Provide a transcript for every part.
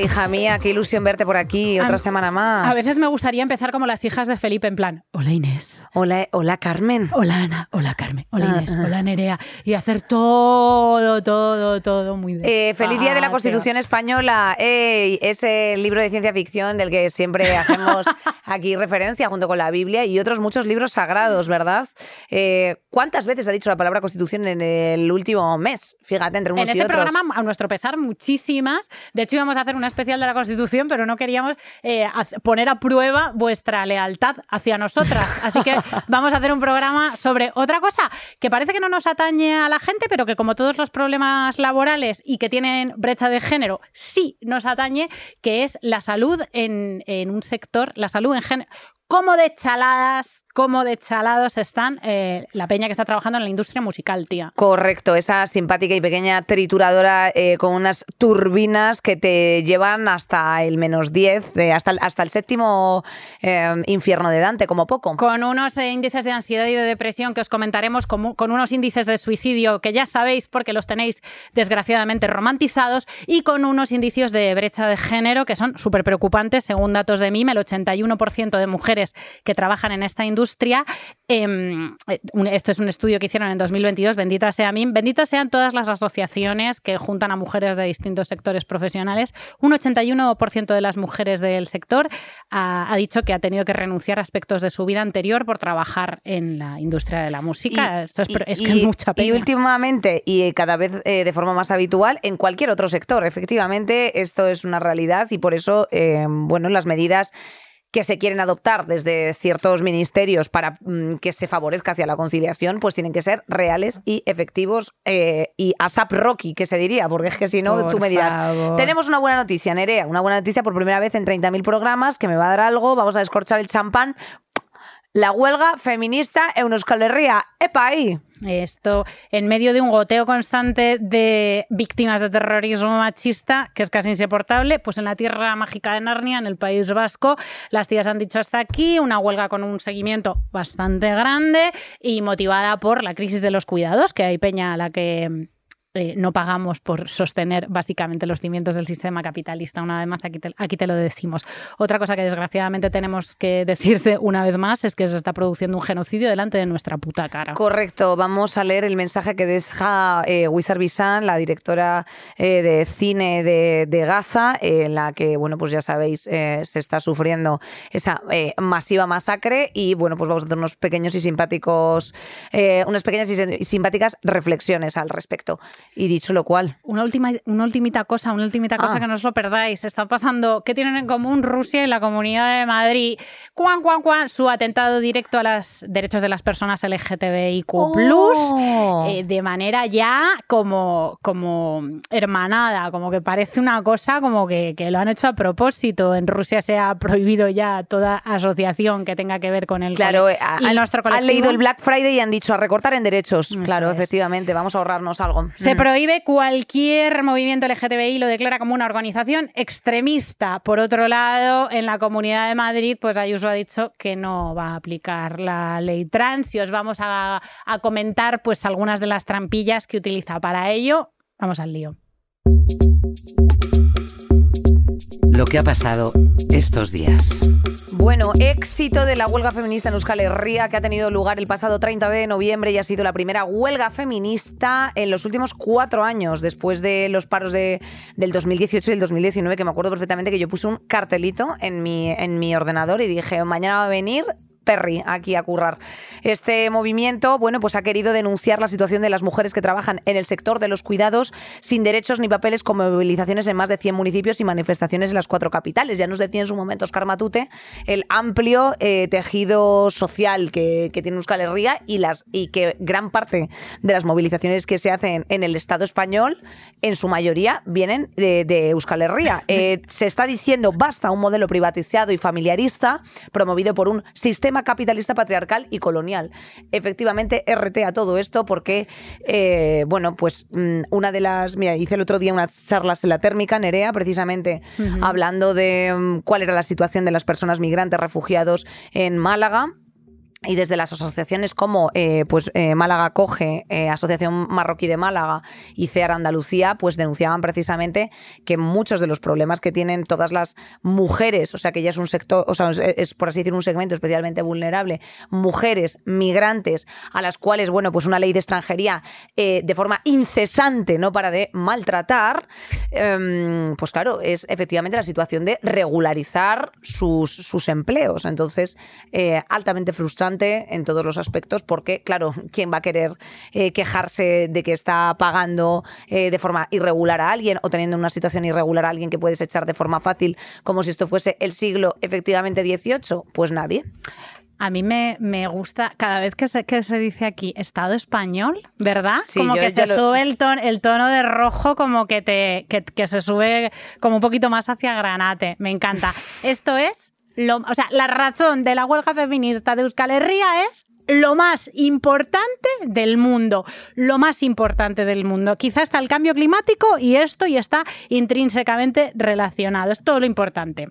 Hija mía, qué ilusión verte por aquí otra A- semana más. A veces me gustaría empezar como las hijas de Felipe, en plan, hola Inés, Hola, hola Carmen. hola Ana, hola Carmen, hola Ah, Inés, ah. hola Nerea, y hacer todo, todo, todo muy bien. Eh, feliz Día de la Constitución Española. Ey, ese libro de ciencia ficción del que siempre hacemos aquí referencia junto con la Biblia y otros muchos libros sagrados, ¿verdad? Eh, ¿Cuántas veces ha dicho la palabra Constitución en el último mes? Fíjate, entre unos En y este otros. programa, a nuestro pesar, muchísimas. De hecho, íbamos a hacer una especial de la Constitución, pero no queríamos eh, poner a prueba vuestra lealtad hacia nosotras. Así que vamos a hacer un programa sobre otra cosa que parece que no nos atañe a la gente, pero que como todos los problemas laborales y que tienen brecha de género, sí nos atañe, que es la salud en, en un sector, la salud en género. ¿Cómo de chaladas, cómo de chalados están eh, la peña que está trabajando en la industria musical, tía? Correcto, esa simpática y pequeña trituradora eh, con unas turbinas que te llevan hasta el menos 10, eh, hasta, el, hasta el séptimo infierno de Dante, como poco. con unos índices de ansiedad y de depresión que os comentaremos, como- con unos índices de suicidio que ya sabéis porque los tenéis desgraciadamente romantizados y con unos indicios de brecha de género que son súper preocupantes. Según datos de MIM, el 81% de mujeres que trabajan en esta industria, em, eh, esto es un estudio que hicieron en 2022, bendita sea MIM, benditos sean todas las asociaciones que juntan a mujeres de distintos sectores profesionales. Un 81% de las mujeres del sector ha, ha dicho que ha tenido que renunciar a aspectos de su vida anterior por trabajar en la industria de la música. Esto es, y- es que y- es mucha pena. Y últimamente, y cada vez eh, de forma más habitual, en cualquier otro sector. Efectivamente, esto es una realidad y por eso, eh, bueno, las medidas que se quieren adoptar desde ciertos ministerios para mm, que se favorezca hacia la conciliación, pues tienen que ser reales y efectivos eh, y ASAP Rocky, que se diría, porque es que si no, Por tú me dirás, favor. tenemos una buena noticia, Nerea, una buena noticia por primera vez en 30.000 programas, que me va a dar algo, vamos a descorchar el champán. La huelga feminista en Euskal Herria. ¡Epa ahí! Esto en medio de un goteo constante de víctimas de terrorismo machista, que es casi insoportable, pues en la tierra mágica de Narnia, en el País Vasco, las tías han dicho hasta aquí, una huelga con un seguimiento bastante grande y motivada por la crisis de los cuidados, que hay peña a la que eh, no pagamos por sostener básicamente los cimientos del sistema capitalista. Una vez más, aquí te, lo decimos. Otra cosa que desgraciadamente tenemos que decirte una vez más es que se está produciendo un genocidio delante de nuestra puta cara. Correcto, vamos a leer el mensaje que deja eh, Wizard Bisan, la directora eh, de cine de, de Gaza, en la que, bueno, pues ya sabéis, eh, se está sufriendo esa masiva masacre y, bueno, pues vamos a hacer unos pequeños y simpáticos, unas pequeñas y simpáticas reflexiones al respecto. Y dicho lo cual, Una última, una ultimita cosa, una ultimita cosa Ah. que no os lo perdáis. Está pasando, ¿qué tienen en común Rusia y la Comunidad de Madrid? Cuan, cuan, cuan, su atentado directo a los derechos de las personas LGTBIQ+, Oh. eh, de manera ya como, como hermanada, como que parece una cosa como que, que lo han hecho a propósito. En Rusia se ha prohibido ya toda asociación que tenga que ver con el Claro, eh, han, nuestro han colectivo. leído el Black Friday y han dicho a recortar en derechos. Eso claro, es. efectivamente, vamos a ahorrarnos algo. Se prohíbe cualquier movimiento LGTBI, lo declara como una organización extremista. Por otro lado, en la Comunidad de Madrid, pues Ayuso ha dicho que no va a aplicar la ley trans y os vamos a, a comentar pues algunas de las trampillas que utiliza para ello. Vamos al lío. Lo que ha pasado estos días. Bueno, éxito de la huelga feminista en Euskal Herria que ha tenido lugar el pasado 30 de noviembre y ha sido la primera huelga feminista en los últimos cuatro años, después de los paros de, del 2018 y el 2019, que me acuerdo perfectamente que yo puse un cartelito en mi, en mi ordenador y dije, mañana va a venir Perry aquí a currar. Este movimiento, bueno, pues ha querido denunciar la situación de las mujeres que trabajan en el sector de los cuidados sin derechos ni papeles con movilizaciones en más de 100 municipios y manifestaciones en las cuatro capitales. Ya nos decía en su momento Oscar Matute el amplio eh, tejido social que, que tiene Euskal Herria y, las, y que gran parte de las movilizaciones que se hacen en el Estado español, en su mayoría, vienen de, de Euskal Herria. Eh, se está diciendo basta un modelo privatizado y familiarista promovido por un sistema sistema capitalista patriarcal y colonial. Efectivamente, RT a todo esto porque, eh, bueno, pues mm, una de las... Mira, hice el otro día unas charlas en la térmica, Nerea, precisamente hablando de mm, cuál era la situación de las personas migrantes refugiados en Málaga y desde las asociaciones como eh, pues eh, Málaga Coge, eh, Asociación Marroquí de Málaga y CEAR Andalucía, pues denunciaban precisamente que muchos de los problemas que tienen todas las mujeres, o sea que ya es un sector, o sea, es, por así decir un segmento especialmente vulnerable, mujeres migrantes a las cuales, bueno, pues una ley de extranjería de forma incesante no para de maltratar, em, pues claro, es efectivamente la situación de regularizar sus, sus empleos. Entonces, altamente frustrante en todos los aspectos porque, claro, ¿quién va a querer eh, quejarse de que está pagando eh, de forma irregular a alguien o teniendo una situación irregular a alguien que puedes echar de forma fácil como si esto fuese el siglo efectivamente XVIII? Pues nadie. A mí me, me, gusta cada vez que se, que se dice aquí Estado español, ¿verdad? como que se sube el tono, el tono de rojo, como que, te, que, que se sube como un poquito más hacia granate. Me encanta. Esto es o sea, la razón de la huelga feminista de Euskal Herria es lo más importante del mundo, lo más importante del mundo. Quizá está el cambio climático y esto y está intrínsecamente relacionado. Es todo lo importante.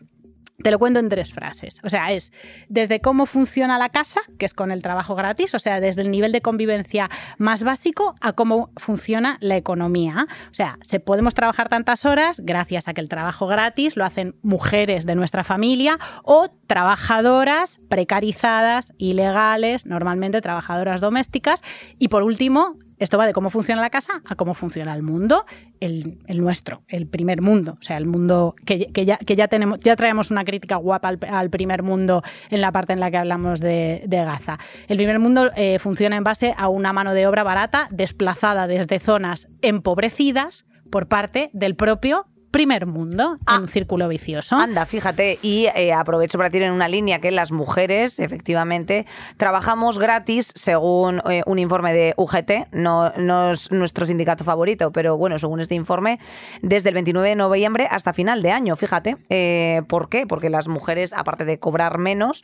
Te lo cuento en tres frases. O sea, es desde cómo funciona la casa, que es con el trabajo gratis, o sea, desde el nivel de convivencia más básico a cómo funciona la economía. O sea, se podemos trabajar tantas horas gracias a que el trabajo gratis lo hacen mujeres de nuestra familia o trabajadoras precarizadas, ilegales, normalmente trabajadoras domésticas. Y por último, esto va de cómo funciona la casa a cómo funciona el mundo, el, nuestro, el primer mundo. O sea, el mundo que, ya, tenemos, ya traemos una crítica guapa al, primer mundo en la parte en la que hablamos de, Gaza. El primer mundo eh, funciona en base a una mano de obra barata desplazada desde zonas empobrecidas por parte del propio primer mundo en ah. un círculo vicioso. Anda, fíjate, y eh, aprovecho para tirar una línea que las mujeres, efectivamente, trabajamos gratis según eh, un informe de UGT, no, no, es nuestro sindicato favorito, pero bueno, según este informe, desde el 29 de noviembre hasta final de año, fíjate. Eh, ¿Por qué? Porque las mujeres, aparte de cobrar menos,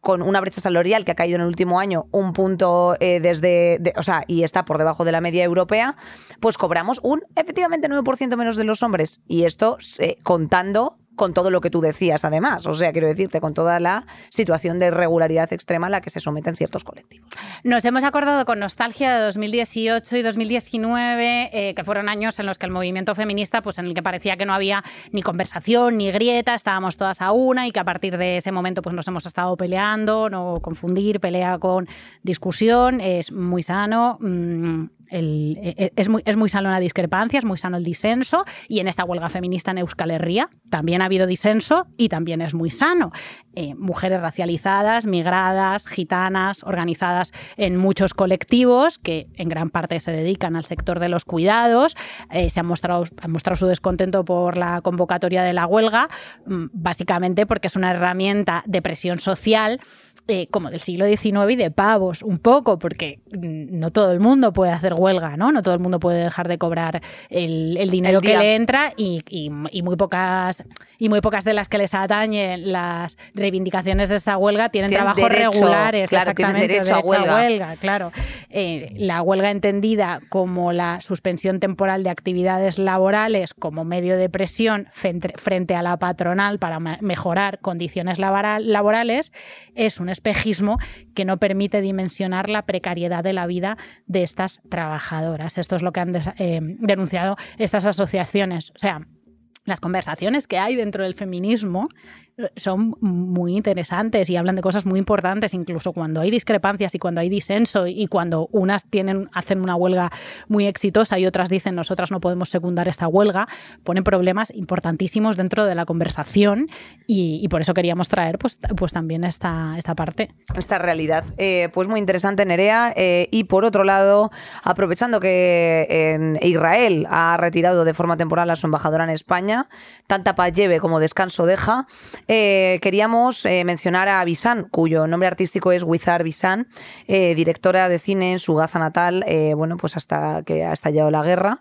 con una brecha salarial que ha caído en el último año un punto desde, o sea, y está por debajo de la media europea, pues cobramos un efectivamente 9% menos de los hombres y esto eh, contando con todo lo que tú decías, además. O sea, quiero decirte, con toda la situación de irregularidad extrema a la que se someten ciertos colectivos. Nos hemos acordado con nostalgia de 2018 y 2019, eh, que fueron años en los que el movimiento feminista, pues en el que parecía que no había ni conversación ni grieta, estábamos todas a una y que a partir de ese momento pues nos hemos estado peleando, no confundir pelea con discusión, es muy sano. Mm, e, e, es, muy, es muy sano la discrepancia, es muy sano el disenso y en esta huelga feminista en Euskal Herria también ha habido disenso y también es muy sano. Eh, mujeres racializadas, migradas, gitanas, organizadas en muchos colectivos que en gran parte se dedican al sector de los cuidados, eh, se han mostrado, han mostrado su descontento por la convocatoria de la huelga, mm, básicamente porque es una herramienta de presión social eh, como del siglo XIX y de pavos, un poco, porque no todo el mundo puede hacer huelga, ¿no? No todo el mundo puede dejar de cobrar el, dinero que le entra y, muy pocas y muy pocas de las que les atañen las reivindicaciones de esta huelga tienen, trabajos regulares, claro, exactamente, derecho, a huelga. claro. Eh, la huelga entendida como la suspensión temporal de actividades laborales como medio de presión frente, a la patronal para mejorar condiciones laborales es un espejismo que no permite dimensionar la precariedad de la vida de estas trabajadoras. Esto es lo que han eh, denunciado estas asociaciones. O sea, las conversaciones que hay dentro del feminismo son muy interesantes y hablan de cosas muy importantes, incluso cuando hay discrepancias y cuando hay disenso y cuando unas tienen, hacen una huelga muy exitosa y otras dicen nosotras no podemos secundar esta huelga, ponen problemas importantísimos dentro de la conversación y, por eso queríamos traer pues, pues también esta, esta parte. Esta realidad. Eh, pues muy interesante, Nerea. Eh, y por otro lado, aprovechando que en Israel ha retirado de forma temporal a su embajadora en España, tanta paz lleve como descanso deja, eh, queríamos eh, mencionar a Bisan, cuyo nombre artístico es Wizar Bisan, eh, directora de cine en su Gaza natal, bueno, pues hasta que ha estallado la guerra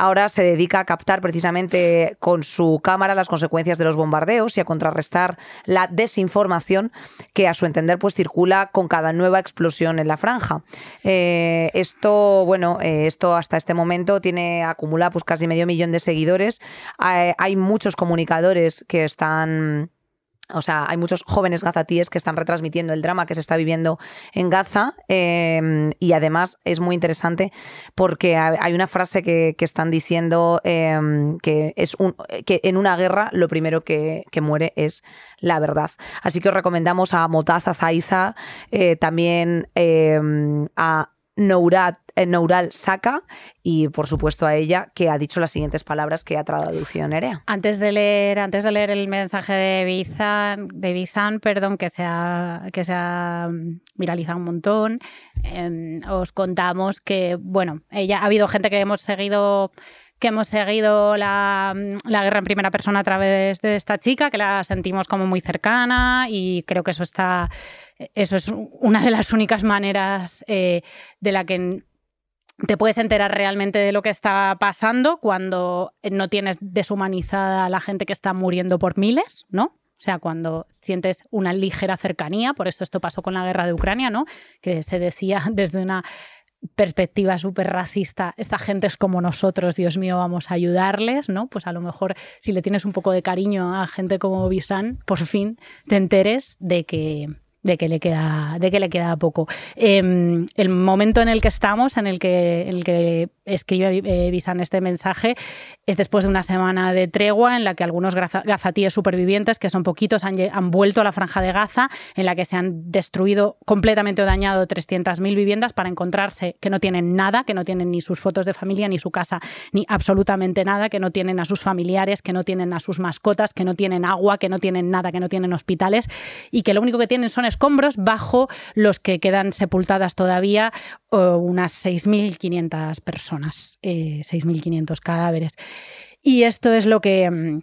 ahora se dedica a captar precisamente con su cámara las consecuencias de los bombardeos y a contrarrestar la desinformación que a su entender pues circula con cada nueva explosión en la franja. Eh, esto, bueno, eh, esto hasta este momento tiene acumula pues casi medio millón de seguidores. hay muchos comunicadores que están o sea, hay muchos jóvenes gazatíes que están retransmitiendo el drama que se está viviendo en Gaza em, y además es muy interesante porque hay una frase que, están diciendo em, que es un, que en una guerra lo primero que, muere es la verdad. Así que os recomendamos a Motaza Zaiza, eh, también a Nourat, eh, Noural Saka y por supuesto a ella que ha dicho las siguientes palabras que ha traducido Nerea. Antes de leer, antes de leer el mensaje de Bizan, de Bizan, perdón, que se ha, que se ha mm, viralizado un montón, em, os contamos que, bueno, ella ha habido gente que hemos seguido que hemos seguido la, la, guerra en primera persona a través de esta chica, que la sentimos como muy cercana y creo que eso está eso es una de las únicas maneras eh, de la que te puedes enterar realmente de lo que está pasando cuando no tienes deshumanizada a la gente que está muriendo por miles, ¿no? O sea, cuando sientes una ligera cercanía, por eso esto pasó con la guerra de Ucrania, ¿no? Que se decía desde una perspectiva súper racista, esta gente es como nosotros, Dios mío, vamos a ayudarles, ¿no? Pues a lo mejor si le tienes un poco de cariño a gente como Bisan, por fin te enteres de que de que le queda, de que le queda poco. Em, el momento en el que estamos, en el que, el que escribe eh, Visan este mensaje, es después de una semana de tregua en la que algunos gazatíes supervivientes, que son poquitos, han, han, vuelto a la franja de Gaza, en la que se han destruido completamente o dañado 300.000 viviendas para encontrarse que no tienen nada, que no tienen ni sus fotos de familia, ni su casa, ni absolutamente nada, que no tienen a sus familiares, que no tienen a sus mascotas, que no tienen agua, que no tienen nada, que no tienen hospitales y que lo único que tienen son escombros bajo los que quedan sepultadas todavía unas 6.500 personas, 6.500 eh, cadáveres. Y esto es lo que... Mm,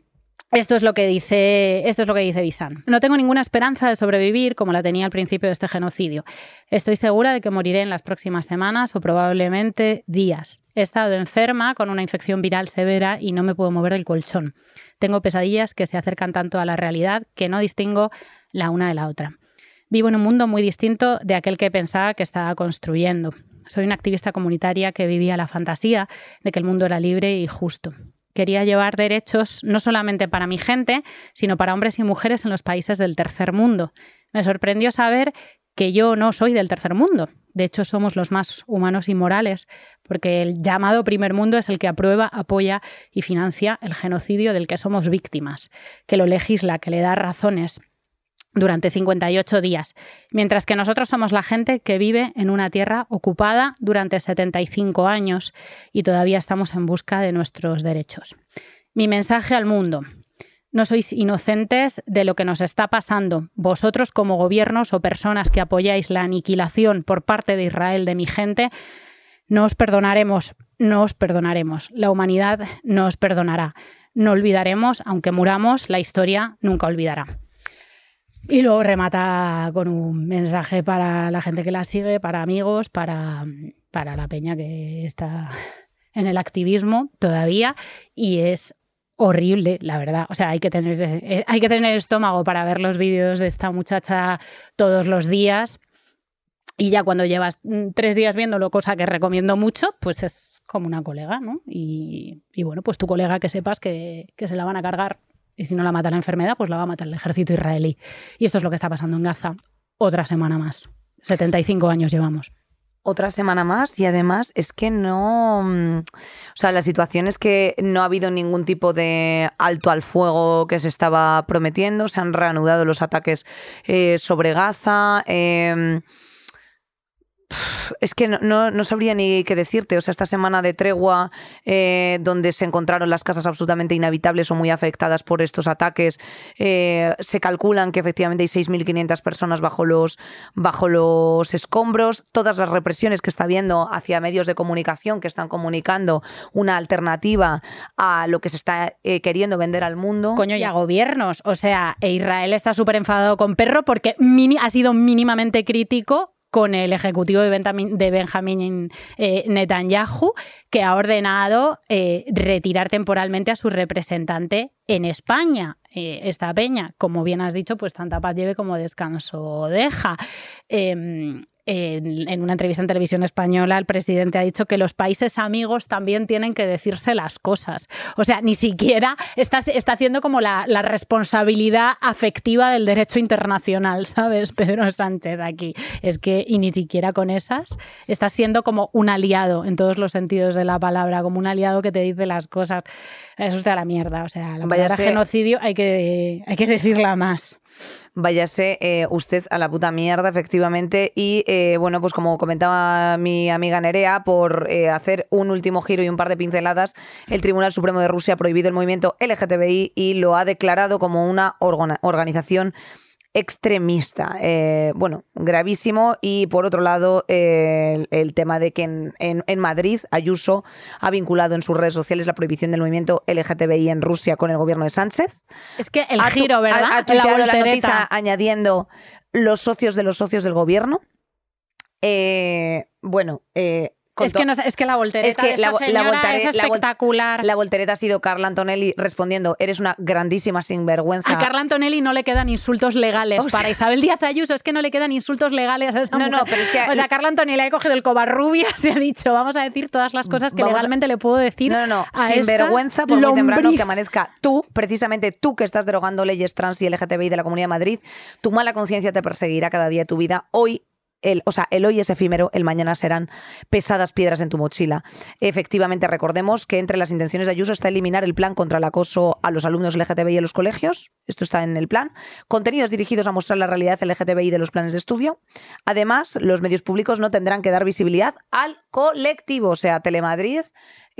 esto es lo que dice, esto es lo que dice Bisan. No tengo ninguna esperanza de sobrevivir como la tenía al principio de este genocidio. Estoy segura de que moriré en las próximas semanas o probablemente días. He estado enferma con una infección viral severa y no me puedo mover del colchón. Tengo pesadillas que se acercan tanto a la realidad que no distingo la una de la otra. Vivo en un mundo muy distinto de aquel que pensaba que estaba construyendo. Soy una activista comunitaria que vivía la fantasía de que el mundo era libre y justo. Quería llevar derechos no solamente para mi gente, sino para hombres y mujeres en los países del tercer mundo. Me sorprendió saber que yo no soy del tercer mundo. De hecho, somos los más humanos y morales, porque el llamado primer mundo es el que aprueba, apoya y financia el genocidio del que somos víctimas, que lo legisla, que le da razones durante 58 días, mientras que nosotros somos la gente que vive en una tierra ocupada durante 75 años y todavía estamos en busca de nuestros derechos. Mi mensaje al mundo. No sois inocentes de lo que nos está pasando. Vosotros como gobiernos o personas que apoyáis la aniquilación por parte de Israel de mi gente, no os perdonaremos, no os perdonaremos. La humanidad no os perdonará. No olvidaremos, aunque muramos, la historia nunca olvidará. Y luego remata con un mensaje para la gente que la sigue, para amigos, para, para la peña que está en el activismo todavía. Y es horrible, la verdad. O sea, hay que tener, eh, hay que tener estómago para ver los vídeos de esta muchacha todos los días. Y ya cuando llevas mm, tres días viéndolo, cosa que recomiendo mucho, pues es como una colega, ¿no? Y, bueno, pues tu colega que sepas que, que se la van a cargar y si no la mata la enfermedad, pues la va a matar el ejército israelí. Y esto es lo que está pasando en Gaza. Otra semana más. 75 años llevamos otra semana más y además es que no, mm, o sea, la situación es que no ha habido ningún tipo de alto al fuego que se estaba prometiendo, se han reanudado los ataques eh, sobre Gaza. Em, es que no, sabría ni qué decirte. O sea, esta semana de tregua, eh, donde se encontraron las casas absolutamente inhabitables o muy afectadas por estos ataques, eh, se calculan que efectivamente hay 6.500 personas bajo los, bajo los escombros. Todas las represiones que está habiendo hacia medios de comunicación que están comunicando una alternativa a lo que se está eh, queriendo vender al mundo. Coño, y a gobiernos. O sea, e Israel está súper enfadado con Perro porque ha sido mínimamente crítico con el ejecutivo de Benjamin, de Benjamin eh, Netanyahu, que ha ordenado eh, retirar temporalmente a su representante en España. Eh, esta peña, como bien has dicho, pues tanta paz lleve como descanso deja. En, una entrevista en televisión española, el presidente ha dicho que los países amigos también tienen que decirse las cosas. O sea, ni siquiera está, está haciendo como la, responsabilidad afectiva del derecho internacional, ¿sabes? Pedro Sánchez aquí. Es que, y ni siquiera con esas, está siendo como un aliado en todos los sentidos de la palabra, como un aliado que te dice las cosas. Eso está a la mierda. O sea, la palabra genocidio hay que, hay que decirla más. Váyase eh, usted a la puta mierda, efectivamente. Y eh, bueno, pues como comentaba mi amiga Nerea, por eh, hacer un último giro y un par de pinceladas, el Tribunal Supremo de Rusia ha prohibido el movimiento LGTBI y lo ha declarado como una organización extremista. Eh, bueno, gravísimo. Y por otro lado, el, tema de que en, Madrid Ayuso ha vinculado en sus redes sociales la prohibición del movimiento LGTBI en Rusia con el gobierno de Sánchez. Es que el giro, ¿verdad? Ha, ha la, noticia añadiendo los socios de los socios del gobierno. Eh, bueno, eh, es que, es que la voltereta es, la, es espectacular. La, voltereta ha sido Carla Antonelli respondiendo, eres una grandísima sinvergüenza. A Carla Antonelli no le quedan insultos legales. para Isabel Díaz Ayuso es que no le quedan insultos legales a esa No, no, pero es que... O sea, Carla Antonelli ha cogido el cobarrubia se ha dicho, vamos a decir todas las cosas que legalmente le puedo decir No, no, no. Sinvergüenza por muy temprano que amanezca tú, precisamente tú que estás derogando leyes trans y LGTBI de la Comunidad de Madrid, tu mala conciencia te perseguirá cada día de tu vida. Hoy el, o sea, el hoy es efímero, el mañana serán pesadas piedras en tu mochila. Efectivamente, recordemos que entre las intenciones de Ayuso está eliminar el plan contra el acoso a los alumnos LGTBI en los colegios. Esto está en el plan. Contenidos dirigidos a mostrar la realidad LGTBI de los planes de estudio. Además, los medios públicos no tendrán que dar visibilidad al colectivo, o sea, Telemadrid,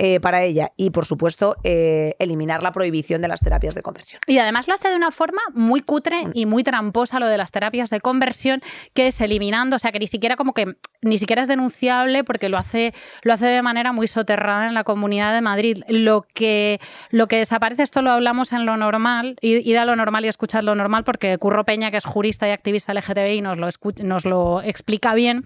eh, para ella y, por supuesto, eh, eliminar la prohibición de las terapias de conversión. Y además lo hace de una forma muy cutre y muy tramposa lo de las terapias de conversión, que es eliminando, o sea, que ni siquiera como que ni siquiera es denunciable porque lo hace, lo hace de manera muy soterrada en la Comunidad de Madrid. Lo que, lo que desaparece, esto lo hablamos en lo normal, ir a lo normal y escuchar lo normal, porque Curro Peña, que es jurista y activista LGTBI, nos lo, nos lo explica bien,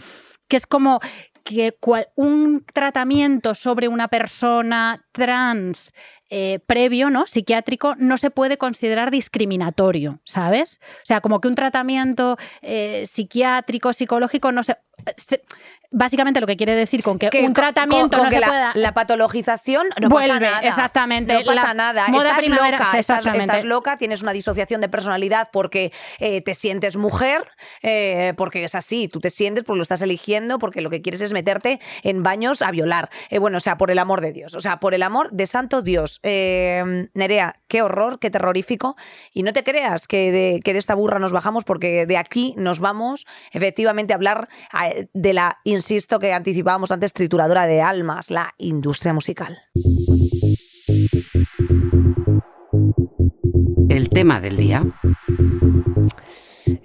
que es como que un tratamiento sobre una persona trans eh, previo, ¿no? Psiquiátrico, no se puede considerar discriminatorio, ¿sabes? O sea, como que un tratamiento eh, psiquiátrico, psicológico, no se, básicamente lo que quiere decir con que, un tratamiento no se la, pueda... la patologization no pasa nada. Exactamente. No pasa nada. estás loca, estás, loca, tienes una disociación de personalidad porque eh, te sientes mujer, eh, porque es así, tú te sientes porque lo estás eligiendo, porque lo que quieres es meterte en baños a violar. Eh, bueno, o sea, por el amor de Dios, o sea, por el amor de santo Dios. Nerea, qué horror, qué terrorífico. Y no te creas que de, que de esta burra nos bajamos porque de aquí nos vamos efectivamente a hablar de la insisto, que anticipábamos antes, trituradora de almas, la industria musical. El tema del día.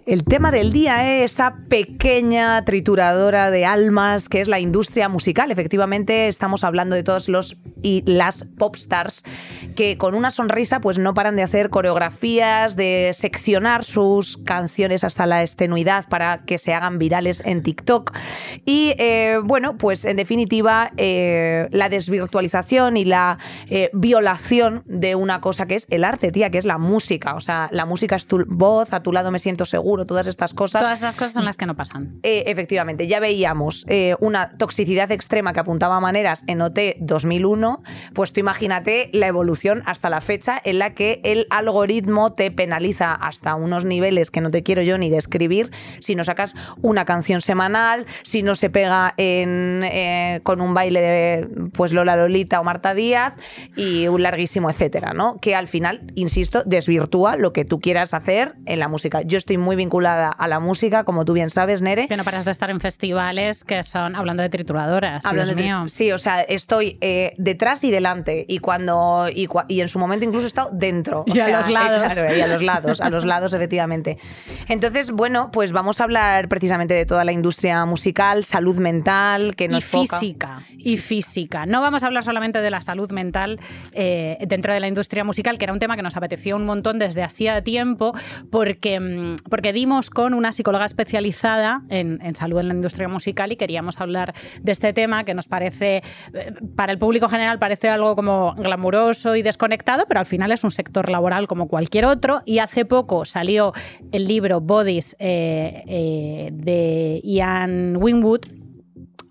El tema del día es esa pequeña trituradora de almas que es la industria musical. Efectivamente, estamos hablando de todos los y las popstars que con una sonrisa pues no paran de hacer coreografías, de seccionar sus canciones hasta la estenuidad para que se hagan virales en TikTok. Y eh, bueno, pues en definitiva eh, la desvirtualización y la eh, violación de una cosa que es el arte, tía, que es la música. O sea, la música es tu voz, a tu lado me siento seguro, todas estas cosas. Todas estas cosas son las que no pasan. efectivamente, ya veíamos una toxicidad extrema que apuntaba a maneras en OT 2001 pues tú imagínate la evolución hasta la fecha en la que el algoritmo te penaliza hasta unos niveles que no te quiero yo ni describir si no sacas una canción semanal, si no se pega eh, con un baile de pues Lola Lolita o Marta Díaz y un larguísimo etcétera, ¿no? Que al final, insisto, desvirtúa lo que tú quieras hacer en la música. Yo estoy muy vinculada a la música, como tú bien sabes, Nere. Que no paras de estar en festivales que son, hablando de trituradoras, Dios mío. Sí, o sea, estoy eh, detrás y delante. Y cuando y, y, en su momento incluso he estado dentro. y a los lados. y a los lados, a los lados, efectivamente. Entonces, bueno, pues vamos a hablar precisamente de toda la industria musical, salud mental, que nos Y física. Y física. No vamos a hablar solamente de la salud mental eh, dentro de la industria musical, que era un tema que nos apeteció un montón desde hacía tiempo, porque, mm, porque dimos con una psicóloga especializada en, en, salud en la industria musical y queríamos hablar de este tema que nos parece, eh, para el público general parece algo como glamuroso y desconectado, pero al final es un sector laboral como cualquier otro. Y hace poco salió el libro Bodies eh, eh, de Ian Winwood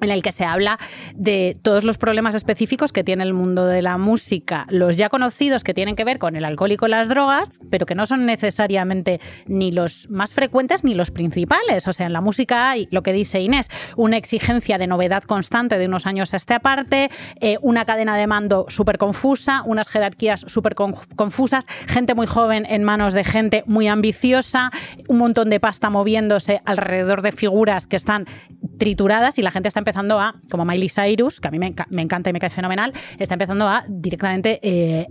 en el que se habla de todos los problemas específicos que tiene el mundo de la música, los ya conocidos que tienen que ver con el alcohol y con las drogas, pero que no son necesariamente ni los más frecuentes ni los principales. O sea, en la música hay, lo que dice Inés, una exigencia de novedad constante de unos años a esta parte, eh, una cadena de mando súper confusa, unas jerarquías súper confusas, gente muy joven en manos de gente muy ambiciosa, un montón de pasta moviéndose alrededor de figuras que están trituradas y la gente está empezando a, como Miley Cyrus, que a mí me, encanta y me cae fenomenal, está empezando a directamente eh,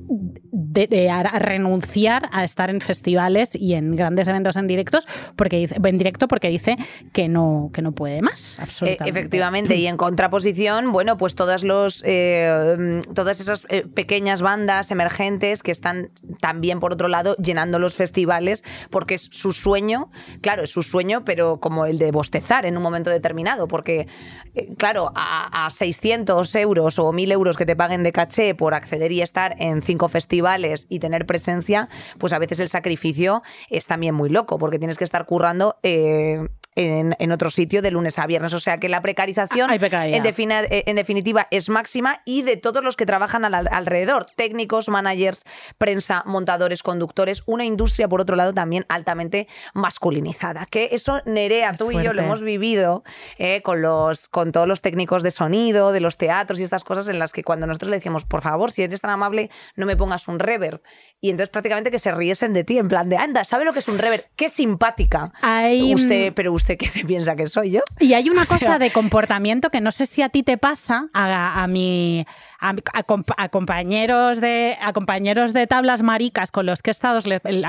a renunciar a estar en festivales y en grandes eventos en directos porque en directo porque dice que no, que no puede más. Absolutamente. efectivamente. Y en contraposición, bueno, pues todas los eh, todas esas eh, pequeñas bandas emergentes que están también, por otro lado, llenando los festivales porque es su sueño, claro, es su sueño, pero como el de bostezar en un momento determinado, porque claro, a, 600 euros o 1000 euros que te paguen de caché por acceder y estar en cinco festivales y tener presencia, pues a veces el sacrificio es también muy loco, porque tienes que estar currando eh, en, otro sitio de lunes a viernes. O sea que la precarización, en, eh, en, definitiva, es máxima y de todos los que trabajan alrededor, técnicos, managers, prensa, montadores, conductores, una industria, por otro lado, también altamente masculinizada. Que eso, Nerea, tú y yo lo hemos vivido eh, con, los, con todos los técnicos de sonido, de los teatros y estas cosas en las que cuando nosotros le decíamos, por favor, si eres tan amable, no me pongas un reverb. Y entonces prácticamente que se riesen de ti, en plan de, anda, ¿sabe lo que es un reverb? Qué simpática. Usted, pero usted que se piensa que soy yo. Y hay una cosa de comportamiento que no sé si a ti te pasa, a, a mi a, compañeros de, a compañeros de tablas maricas con los que he estado,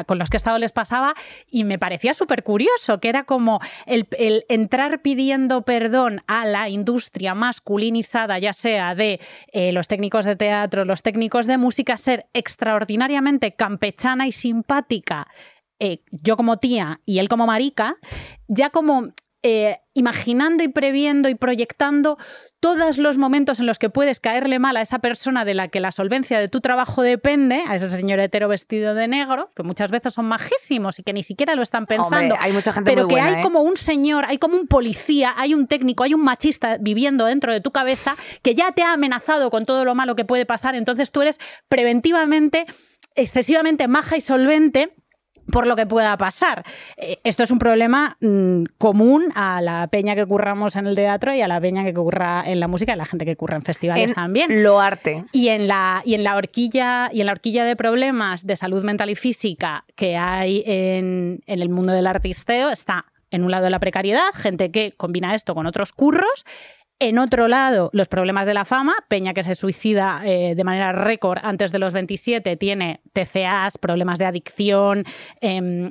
con los que he estado les pasaba y me parecía súper curioso, que era como el, entrar pidiendo perdón a la industria masculinizada, ya sea de eh, los técnicos de teatro, los técnicos de música, ser extraordinariamente campechana y simpática eh, yo como tía y él como marica, ya como eh, imaginando y previendo y proyectando todos los momentos en los que puedes caerle mal a esa persona de la que la solvencia de tu trabajo depende, a ese señor hetero vestido de negro, que muchas veces son majísimos y que ni siquiera lo están pensando. hay mucha gente pero que hay ¿eh? como un señor, hay como un policía, hay un técnico, hay un machista viviendo dentro de tu cabeza que ya te ha amenazado con todo lo malo que puede pasar. Entonces tú eres preventivamente excesivamente maja y solvente por lo que pueda pasar. Eh, esto es un problema mm, común a la peña que curramos en el teatro y a la peña que curra en la música y a la gente que curra en festivales también. Lo arte. Y en la y en la horquilla y en la horquilla de problemas de salud mental y física que hay en, en el mundo del artisteo está en un lado la precariedad, gente que combina esto con otros curros en otro lado, los problemas de la fama. Peña que se suicida eh, de manera récord antes de los 27 tiene TCAs, problemas de adicción, em,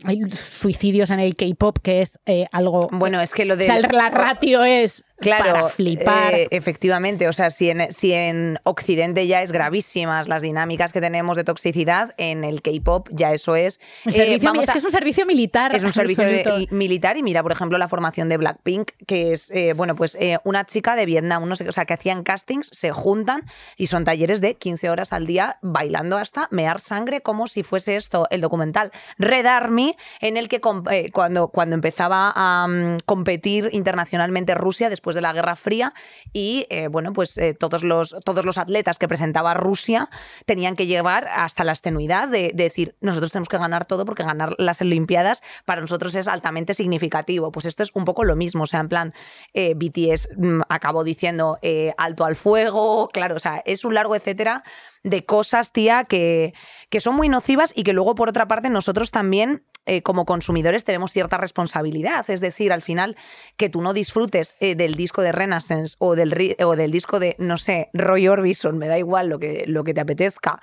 suicidios en el K-pop, que es eh, algo. Bueno, es que lo de. O sea, la ratio es Claro, para flipar. Eh, efectivamente, o sea, si en, si en Occidente ya es gravísimas las dinámicas que tenemos de toxicidad, en el K-pop ya eso es. Eh, es que es un servicio militar. Es un servicio militar y mira, por ejemplo, la formación de Blackpink, que es, eh, bueno, pues una chica de Vietnam, no sé, o sea, que hacían castings, se juntan y son talleres de 15 horas al día bailando hasta mear sangre, como si fuese esto el documental Red Army, en el que cuando, cuando empezaba a mm, competir internacionalmente Rusia, después después de la Guerra Fría y eh, bueno, pues eh, todos, los, todos los atletas que presentaba Rusia tenían que llevar hasta la extenuidad de, decir, nosotros tenemos que ganar todo porque ganar las Olimpiadas para nosotros es altamente significativo. Pues esto es un poco lo mismo, o sea, en plan, eh, BTS mm, acabó diciendo alto al fuego, claro, o sea, es un largo etcétera de cosas, tía, que, que son muy nocivas y que luego, por otra parte, nosotros también eh, como consumidores tenemos cierta responsabilidad. Es decir, al final, que tú no disfrutes eh, del disco de Renaissance o del, o del disco de, no sé, Roy Orbison, me da igual lo que, lo que te apetezca.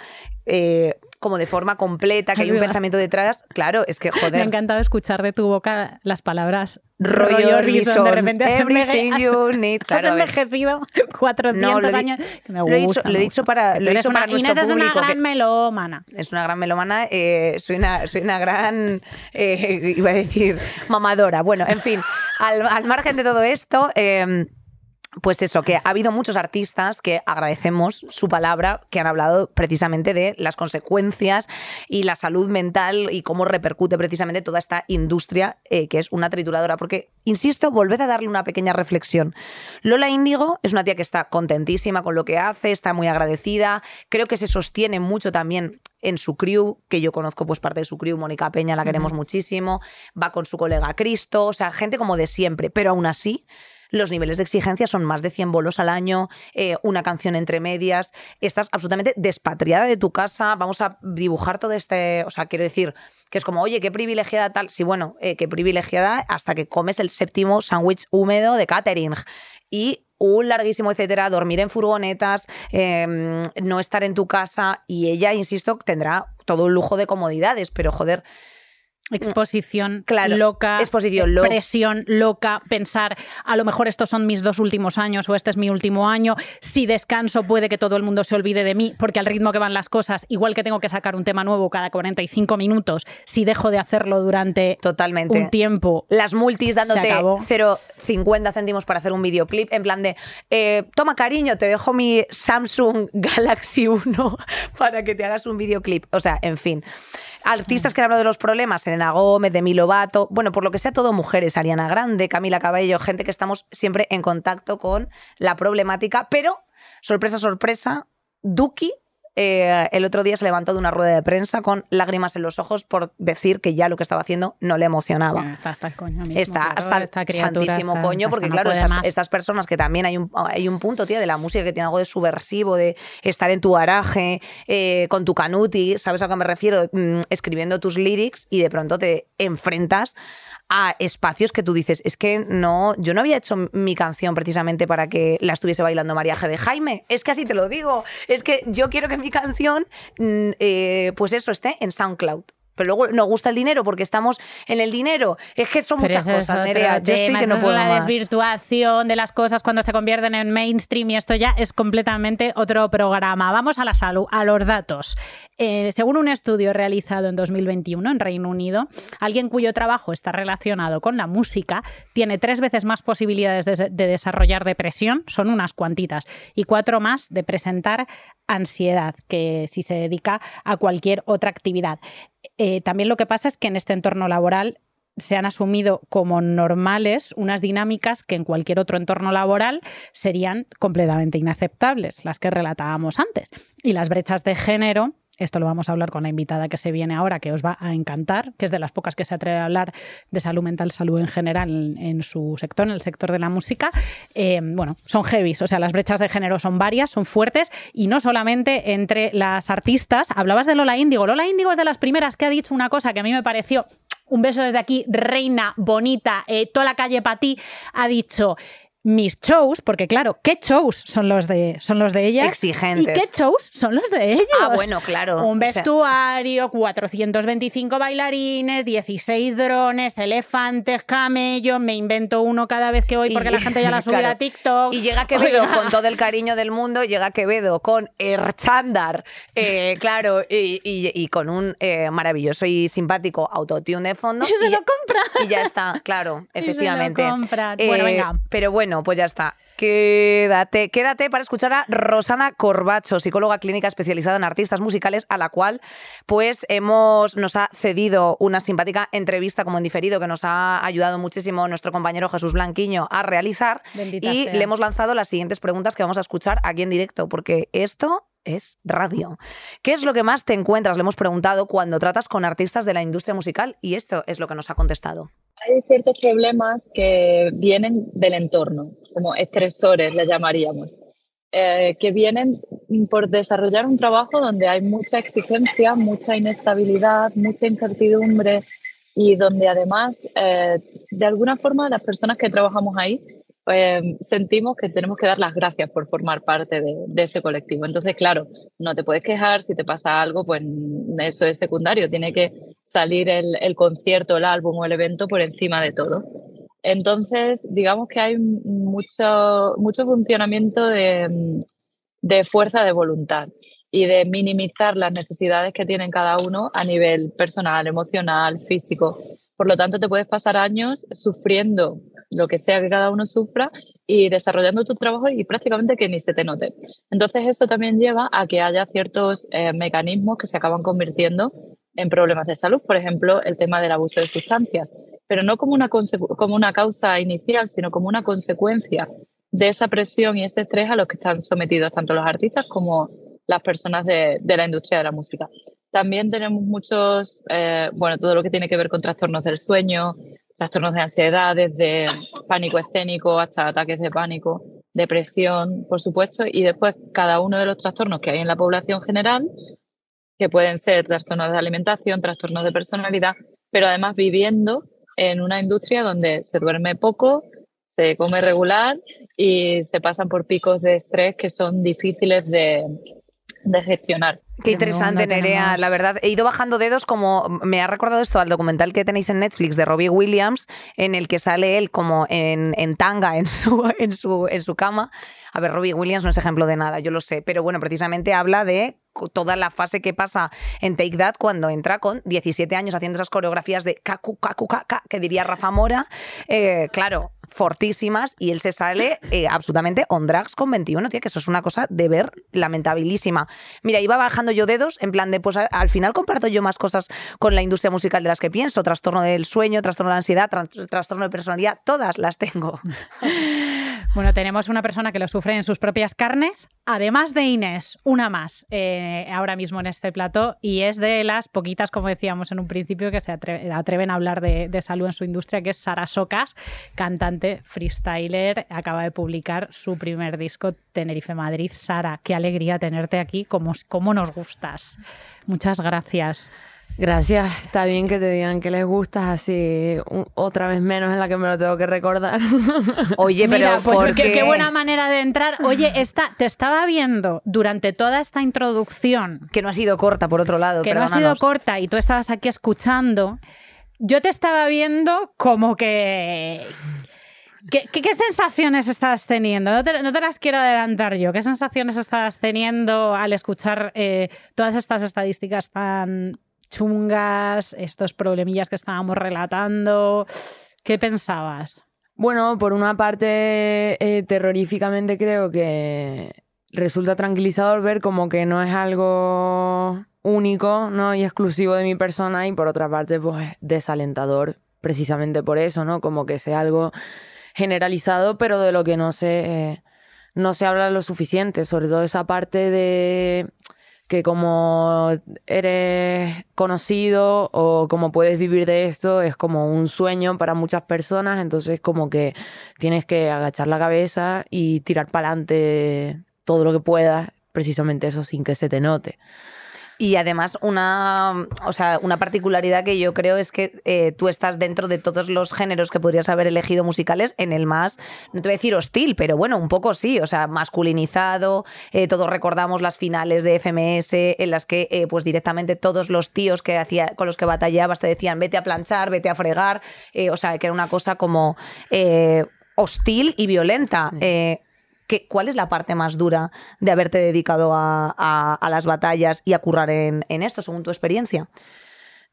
Eh, como de forma completa, que hay un pensamiento detrás. Claro, es que joder. Me ha encantado escuchar de tu boca las palabras rollo Orbison. De repente has Everything you need. Claro, has envejecido 400 años. Que me lo, he dicho, gusta lo he dicho para, lo he dicho para nuestro Inés público. es una gran melómana. es una gran melomana, eh, soy, una, soy una gran, eh, iba a decir, mamadora. Bueno, en fin, al, al margen de todo esto, eh, pues eso, que ha habido muchos artistas que agradecemos su palabra, que han hablado precisamente de las consecuencias y la salud mental y cómo repercute precisamente toda esta industria eh, que es una trituradora. Porque, insisto, volved a darle una pequeña reflexión. Lola Índigo es una tía que está contentísima con lo que hace, está muy agradecida, creo que se sostiene mucho también en su crew, que yo conozco pues parte de su crew, Mónica Peña, la queremos muchísimo, va con su colega Cristo, o sea, gente como de siempre, pero aún así los niveles de exigencia son más de 100 bolos al año, eh, una canción entre medias, estás absolutamente despatriada de tu casa, vamos a dibujar todo este, o sea, quiero decir, que es como, oye, qué privilegiada tal, sí, bueno, eh, qué privilegiada hasta que comes el séptimo sándwich húmedo de catering. Y un larguísimo etcétera, dormir en furgonetas, eh, no estar en tu casa. Y ella, insisto, tendrá todo un lujo de comodidades, pero joder, Exposición Claro, loca, exposición loca. presión loca, pensar a lo mejor estos son mis dos últimos años o este es mi último año, si descanso puede que todo el mundo se olvide de mí, porque al ritmo que van las cosas, igual que tengo que sacar un tema nuevo cada 45 minutos, si dejo de hacerlo durante totalmente. un tiempo, las multis dándote acabó. 0,50 céntimos para hacer un videoclip, en plan de, eh, toma cariño, te dejo mi Samsung Galaxy 1 para que te hagas un videoclip. O sea, en fin. Artistas que han hablado de los problemas, Selena Gómez, Demi Lovato, bueno, por lo que sea, todo mujeres, Ariana Grande, Camila Cabello, gente que estamos siempre en contacto con la problemática, pero, sorpresa, sorpresa, Duki eh, el otro día se levantó de una rueda de prensa con lágrimas en los ojos por decir que ya lo que estaba haciendo no le emocionaba. está hasta el coño mismo, Está claro, hasta el esta criatura santísimo está- coño, porque no claro, estas personas que también hay un, hay un punto, tía, de la música que tiene algo de subversivo, de estar en tu garaje, eh, con tu canuti, ¿sabes a qué me refiero? Mm, escribiendo tus lyrics y de pronto te enfrentas a espacios que tú dices, es que no, yo no había hecho mi canción precisamente para que la estuviese bailando María G. de Jaime, es que así te lo digo, es que yo quiero que mi canción, mm, eh, pues eso, esté en SoundCloud. Pero luego nos gusta el dinero porque estamos en el dinero. Es que son Pero muchas cosas, Nerea. Yo estoy que no puedo la más. desvirtuación de las cosas cuando se convierten en mainstream y esto ya es completamente otro programa. Vamos a la salud, a los datos. Eh, según un estudio realizado en 2021 en Reino Unido, alguien cuyo trabajo está relacionado con la música tiene tres veces más posibilidades de, de desarrollar depresión, son unas cuantitas, y cuatro más de presentar ansiedad, que si se dedica a cualquier otra actividad. Eh, también lo que pasa es que en este entorno laboral se han asumido como normales unas dinámicas que en cualquier otro entorno laboral serían completamente inaceptables, las que relatábamos antes. Y las brechas de género, esto lo vamos a hablar con la invitada que se viene ahora, que os va a encantar, que es de las pocas que se atreve a hablar de salud mental, salud en general en, su sector, en el sector de la música. Eh, bueno, son heavies, o sea, las brechas de género son varias, son fuertes y no solamente entre las artistas. Hablabas de Lola Índigo. Lola Índigo es de las primeras que ha dicho una cosa que a mí me pareció un beso desde aquí, reina, bonita, eh, toda la calle para ti, ha dicho mis shows, porque claro, ¿qué shows son los de, son los de ellas? Exigentes. ¿Y qué shows son los de ellos? Ah, bueno, claro. Un O sea- vestuario, 425 bailarines, 16 drones, elefantes, camellos, me invento uno cada vez que voy porque Y- la gente ya la subido claro. a TikTok. Y llega Quevedo Oiga. con todo el cariño del mundo, llega Quevedo con Erchandar, eh, claro, y, y- y con un eh, maravilloso y simpático autotune de fondo. Y se lo ya- compra. Y ya está, claro, Y se lo efectivamente. compran. Bueno, venga. Pero bueno, pues ya está. Quédate, quédate para escuchar a Rosana Corbacho, psicóloga clínica especializada en artistas musicales, a la cual pues hemos, nos ha cedido una simpática entrevista como en diferido que nos ha ayudado muchísimo nuestro compañero Jesús Blanquiño a realizar. Bendita y seas. le hemos lanzado las siguientes preguntas que vamos a escuchar aquí en directo, porque esto es radio. ¿Qué es lo que más te encuentras? Le hemos preguntado cuando tratas con artistas de la industria musical y esto es lo que nos ha contestado. Hay ciertos problemas que vienen del entorno, como estresores le llamaríamos, eh, que vienen por desarrollar un trabajo donde hay mucha exigencia, mucha inestabilidad, mucha incertidumbre y donde además, eh, de alguna forma, las personas que trabajamos ahí eh, sentimos que tenemos que dar las gracias por formar parte de, ese colectivo. Entonces, claro, no te puedes quejar si te pasa algo, pues eso es secundario, tiene que salir el, el concierto, el álbum o el evento por encima de todo. Entonces, digamos que hay mucho, mucho funcionamiento de, de fuerza de voluntad y de minimizar las necesidades que tienen cada uno a nivel personal, emocional, físico. Por lo tanto, te puedes pasar años sufriendo lo que sea que cada uno sufra y desarrollando tu trabajo y prácticamente que ni se te note. Entonces eso también lleva a que haya ciertos eh, mecanismos que se acaban convirtiendo en problemas de salud, por ejemplo, el tema del abuso de sustancias, pero no como una, como una causa inicial, sino como una consecuencia de esa presión y ese estrés a los que están sometidos tanto los artistas como las personas de, de la industria de la música. También tenemos muchos, eh, bueno, todo lo que tiene que ver con trastornos del sueño, trastornos de ansiedad, desde pánico escénico hasta ataques de pánico, depresión, por supuesto, y después cada uno de los trastornos que hay en la población general, que pueden ser trastornos de alimentación, trastornos de personalidad, pero además viviendo en una industria donde se duerme poco, se come regular y se pasan por picos de estrés que son difíciles de, de gestionar. Qué interesante, Nerea. La verdad, he ido bajando dedos como me ha recordado esto al documental que tenéis en Netflix de Robbie Williams, en el que sale él como en, en tanga en su, en, su, en su cama. A ver, Robbie Williams no es ejemplo de nada, yo lo sé, pero bueno, precisamente habla de toda la fase que pasa en Take That cuando entra con 17 años haciendo esas coreografías de kaku, kaku, kaka, que diría Rafa Mora. Eh, claro, fortísimas y él se sale eh, absolutamente on drags con 21, tío, que eso es una cosa de ver lamentabilísima. Mira, iba bajando yo dedos en plan de, pues al final comparto yo más cosas con la industria musical de las que pienso, trastorno del sueño, trastorno de la ansiedad, trastorno de personalidad, todas las tengo. Bueno, tenemos una persona que lo sufre en sus propias carnes, además de Inés, una más eh, ahora mismo en este plato y es de las poquitas, como decíamos en un principio, que se atreven a hablar de, salud en su industria, que es Sara Socas, cantante freestyler, acaba de publicar su primer disco, Tenerife Madrid. Sara, qué alegría tenerte aquí, como, como nos gustas. Muchas gracias. Gracias, está bien que te digan que les gustas así otra vez menos en la que me lo tengo que recordar. Oye, pero pues qué, buena manera de entrar. Oye, esta, te estaba viendo durante toda esta introducción. Que no ha sido corta, por otro lado. Que no ha sido corta y tú estabas aquí escuchando. Yo te estaba viendo como que ¿Qué, sensaciones estabas teniendo? No te, las quiero adelantar yo. ¿Qué sensaciones estabas teniendo al escuchar eh, todas estas estadísticas tan chungas, estos problemillas que estábamos relatando? ¿Qué pensabas? Bueno, por una parte, eh, terroríficamente creo que resulta tranquilizador ver como que no es algo único ¿no? y exclusivo de mi persona y por otra parte, pues desalentador precisamente por eso, ¿no? Como que sea algo generalizado, pero de lo que no se, no se habla lo suficiente, sobre todo esa parte de que como eres conocido o como puedes vivir de esto es como un sueño para muchas personas, entonces como que tienes que agachar la cabeza y tirar para adelante todo lo que puedas, precisamente eso sin que se te note. Y además, una, o sea, una particularidad que yo creo es que eh, tú estás dentro de todos los géneros que podrías haber elegido musicales en el más, no te voy a decir hostil, pero bueno, un poco sí, o sea, masculinizado. Eh, todos recordamos las finales de FMS en las que, eh, pues directamente todos los tíos que hacía, con los que batallabas te decían vete a planchar, vete a fregar. o sea, que era una cosa como hostil y violenta. ¿Cuál es la parte más dura de haberte dedicado a, las batallas y a currar en, esto, según tu experiencia?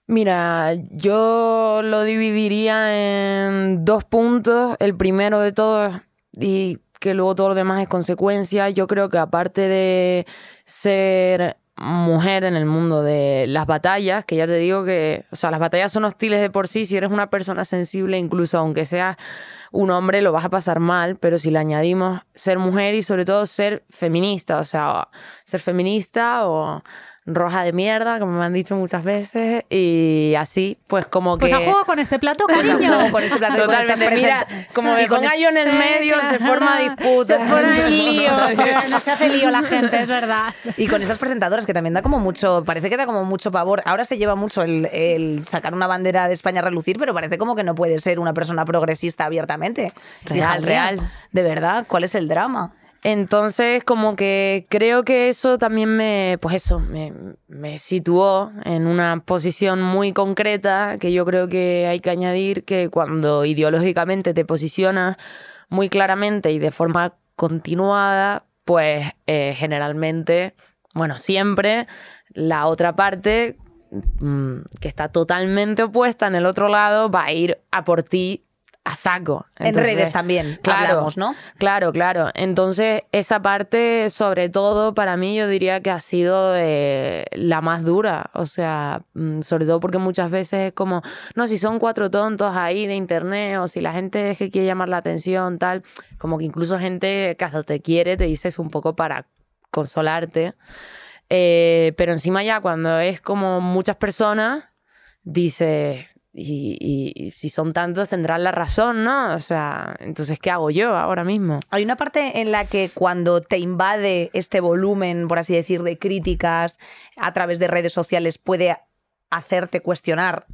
Mira, yo lo dividiría en dos puntos. El primero de todos, y que luego todo lo demás es consecuencia. Yo creo que aparte de ser mujer en el mundo de las batallas, que ya te digo que, o sea, las batallas son hostiles de por sí, si eres una persona sensible, incluso aunque seas un hombre, lo vas a pasar mal, pero si le añadimos ser mujer y sobre todo ser feminista, o sea, ser feminista o roja de mierda, como me han dicho muchas veces, y así, pues como que... Pues a juego con este plato, cariño. con este plato Totalmente, mira, como me ponga yo en el medio, se forma disputa. Se forma el lío, no se hace lío la gente, es verdad. Y con esas presentadoras que también da como mucho, parece que da como mucho pavor. Ahora se lleva mucho el, sacar una bandera de España a relucir, pero parece como que no puede ser una persona progresista abiertamente. Real, Hija real. De verdad, ¿cuál es el drama? Entonces, como que creo que eso también me, pues eso, me, me situó en una posición muy concreta que yo creo que hay que añadir que cuando ideológicamente te posicionas muy claramente y de forma continuada, pues eh, generalmente, bueno, siempre la otra parte mm, que está totalmente opuesta en el otro lado va a ir a por ti a saco. en redes también, claro, hablamos, ¿no? Claro, claro. Entonces, esa parte, sobre todo, para mí, yo diría que ha sido eh, la más dura. O sea, mm, sobre todo porque muchas veces es como, no, si son cuatro tontos ahí de internet, o si la gente es que quiere llamar la atención, tal. Como que incluso gente que hasta te quiere, te dices un poco para consolarte. Eh, pero encima ya cuando es como muchas personas, dices, y, si son tantos tendrán la razón, ¿no? O sea, entonces, ¿qué hago yo ahora mismo? Hay una parte en la que cuando te invade este volumen, por así decir, de críticas a través de redes sociales puede hacerte cuestionar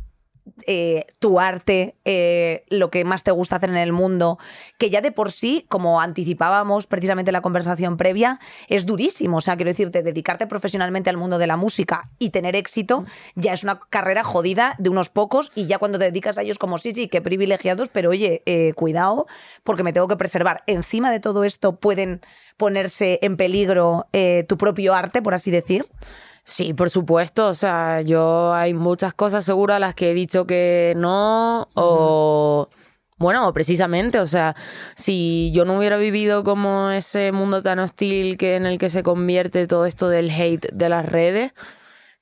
eh, tu arte, eh, lo que más te gusta hacer en el mundo, que ya de por sí, como anticipábamos precisamente en la conversación previa, es durísimo. O sea, quiero decirte, dedicarte profesionalmente al mundo de la música y tener éxito ya es una carrera jodida de unos pocos y ya cuando te dedicas a ellos como sí, sí, qué privilegiados, pero oye, eh, cuidado porque me tengo que preservar. Encima de todo esto pueden ponerse en peligro tu propio arte, por así decir. Sí, por supuesto. O sea, yo hay muchas cosas seguro a las que he dicho que no o... Bueno, precisamente, o sea, si yo no hubiera vivido como ese mundo tan hostil que en el que se convierte todo esto del hate de las redes,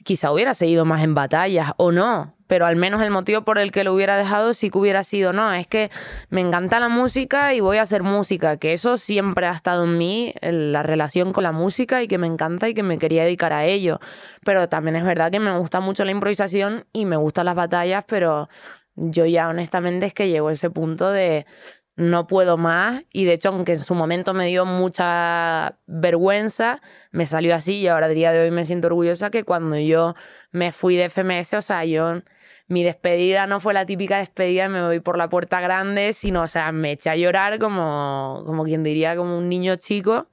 quizá hubiera seguido más en batallas o no, pero al menos el motivo por el que lo hubiera dejado sí que hubiera sido, no, es que me encanta la música y voy a hacer música, que eso siempre ha estado en mí, la relación con la música y que me encanta y que me quería dedicar a ello. Pero también es verdad que me gusta mucho la improvisación y me gustan las batallas, pero yo ya honestamente es que llego a ese punto de no puedo más y de hecho aunque en su momento me dio mucha vergüenza, me salió así y ahora a día de hoy me siento orgullosa que cuando yo me fui de FMS, o sea, yo mi despedida no fue la típica despedida, me voy por la puerta grande, sino, o sea, me eché a llorar como, como quien diría, como un niño chico,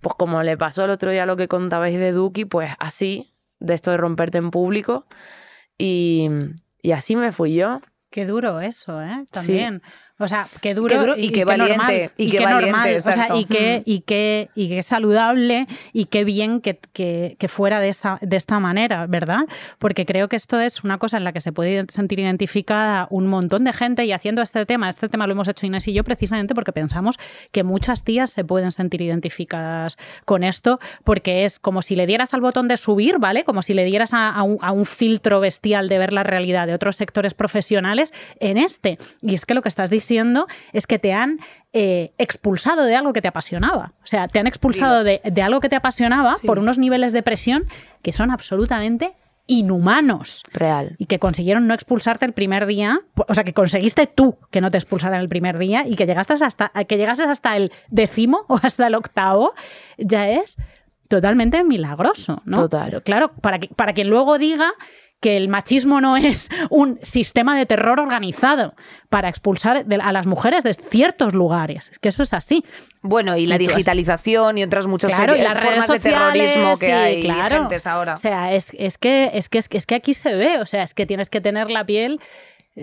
pues como le pasó el otro día lo que contabais de Duki, pues así, de esto de romperte en público y, y así me fui yo. Qué duro eso, ¿eh? También. O sea, qué duro, Qué duro y qué valiente, normal, y qué normal, o sea, y qué, y qué, y qué saludable y qué bien que, que- que fuera de esta, de esta manera, ¿verdad? Porque creo que esto es una cosa en la que se puede sentir identificada un montón de gente y haciendo este tema, este tema lo hemos hecho Inés y yo precisamente porque pensamos que muchas tías se pueden sentir identificadas con esto porque es como si le dieras al botón de subir, ¿vale? Como si le dieras a, a un, a un filtro bestial de ver la realidad de otros sectores profesionales en este. Y es que lo que estás diciendo es que te han eh, expulsado de algo que te apasionaba. O sea, te han expulsado de, de algo que te apasionaba Sí. por unos niveles de presión que son absolutamente inhumanos Real. y que consiguieron no expulsarte el primer día, o sea, que conseguiste tú que no te expulsaran el primer día y que llegaste hasta que llegases hasta el décimo o hasta el octavo, ya es totalmente milagroso, ¿no? Total. Pero claro, para que, para quien luego diga que el machismo no es un sistema de terror organizado para expulsar de- a las mujeres de ciertos lugares. Es que eso es así. Bueno, y la digitalización y otras muchas Claro, y las redes formas de sociales, terrorismo que sí, hay claro. ahora. O sea, es, es que, es, que, es, que, aquí se ve, o sea, es que tienes que tener la piel,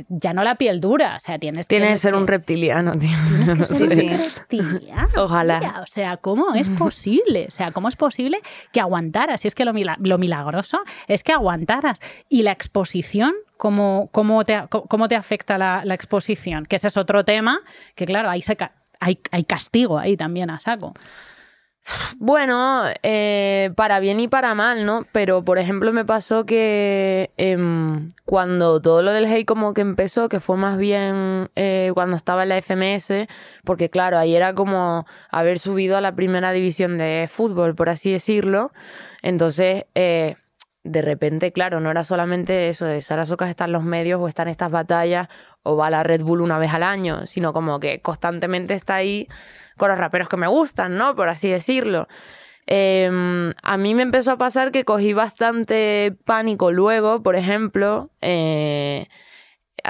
ya no la piel dura, o sea, tienes que... Tienes que ser un reptiliano, tío. Tienes que ser Sí, un reptiliano, Ojalá. tía. O sea, ¿cómo es posible? O sea, ¿cómo es posible que aguantaras? Y es que lo, lo milagroso es que aguantaras. Y la exposición, ¿cómo, cómo, te, cómo te afecta la, la exposición? Que ese es otro tema, que claro, ahí se ca- hay, hay castigo ahí también a saco. Bueno, eh, para bien y para mal, ¿no? Pero, por ejemplo, me pasó que em, cuando todo lo del hate como que empezó, que fue más bien eh, cuando estaba en la FMS, porque claro, ahí era como haber subido a la primera división de fútbol, por así decirlo. Entonces, eh, de repente, claro, no era solamente eso de Sara Socas está en los medios o está en estas batallas o va a la Red Bull una vez al año, sino como que constantemente está ahí con los raperos que me gustan, ¿no? Por así decirlo. Eh, a mí me empezó a pasar que cogí bastante pánico luego, por ejemplo, eh,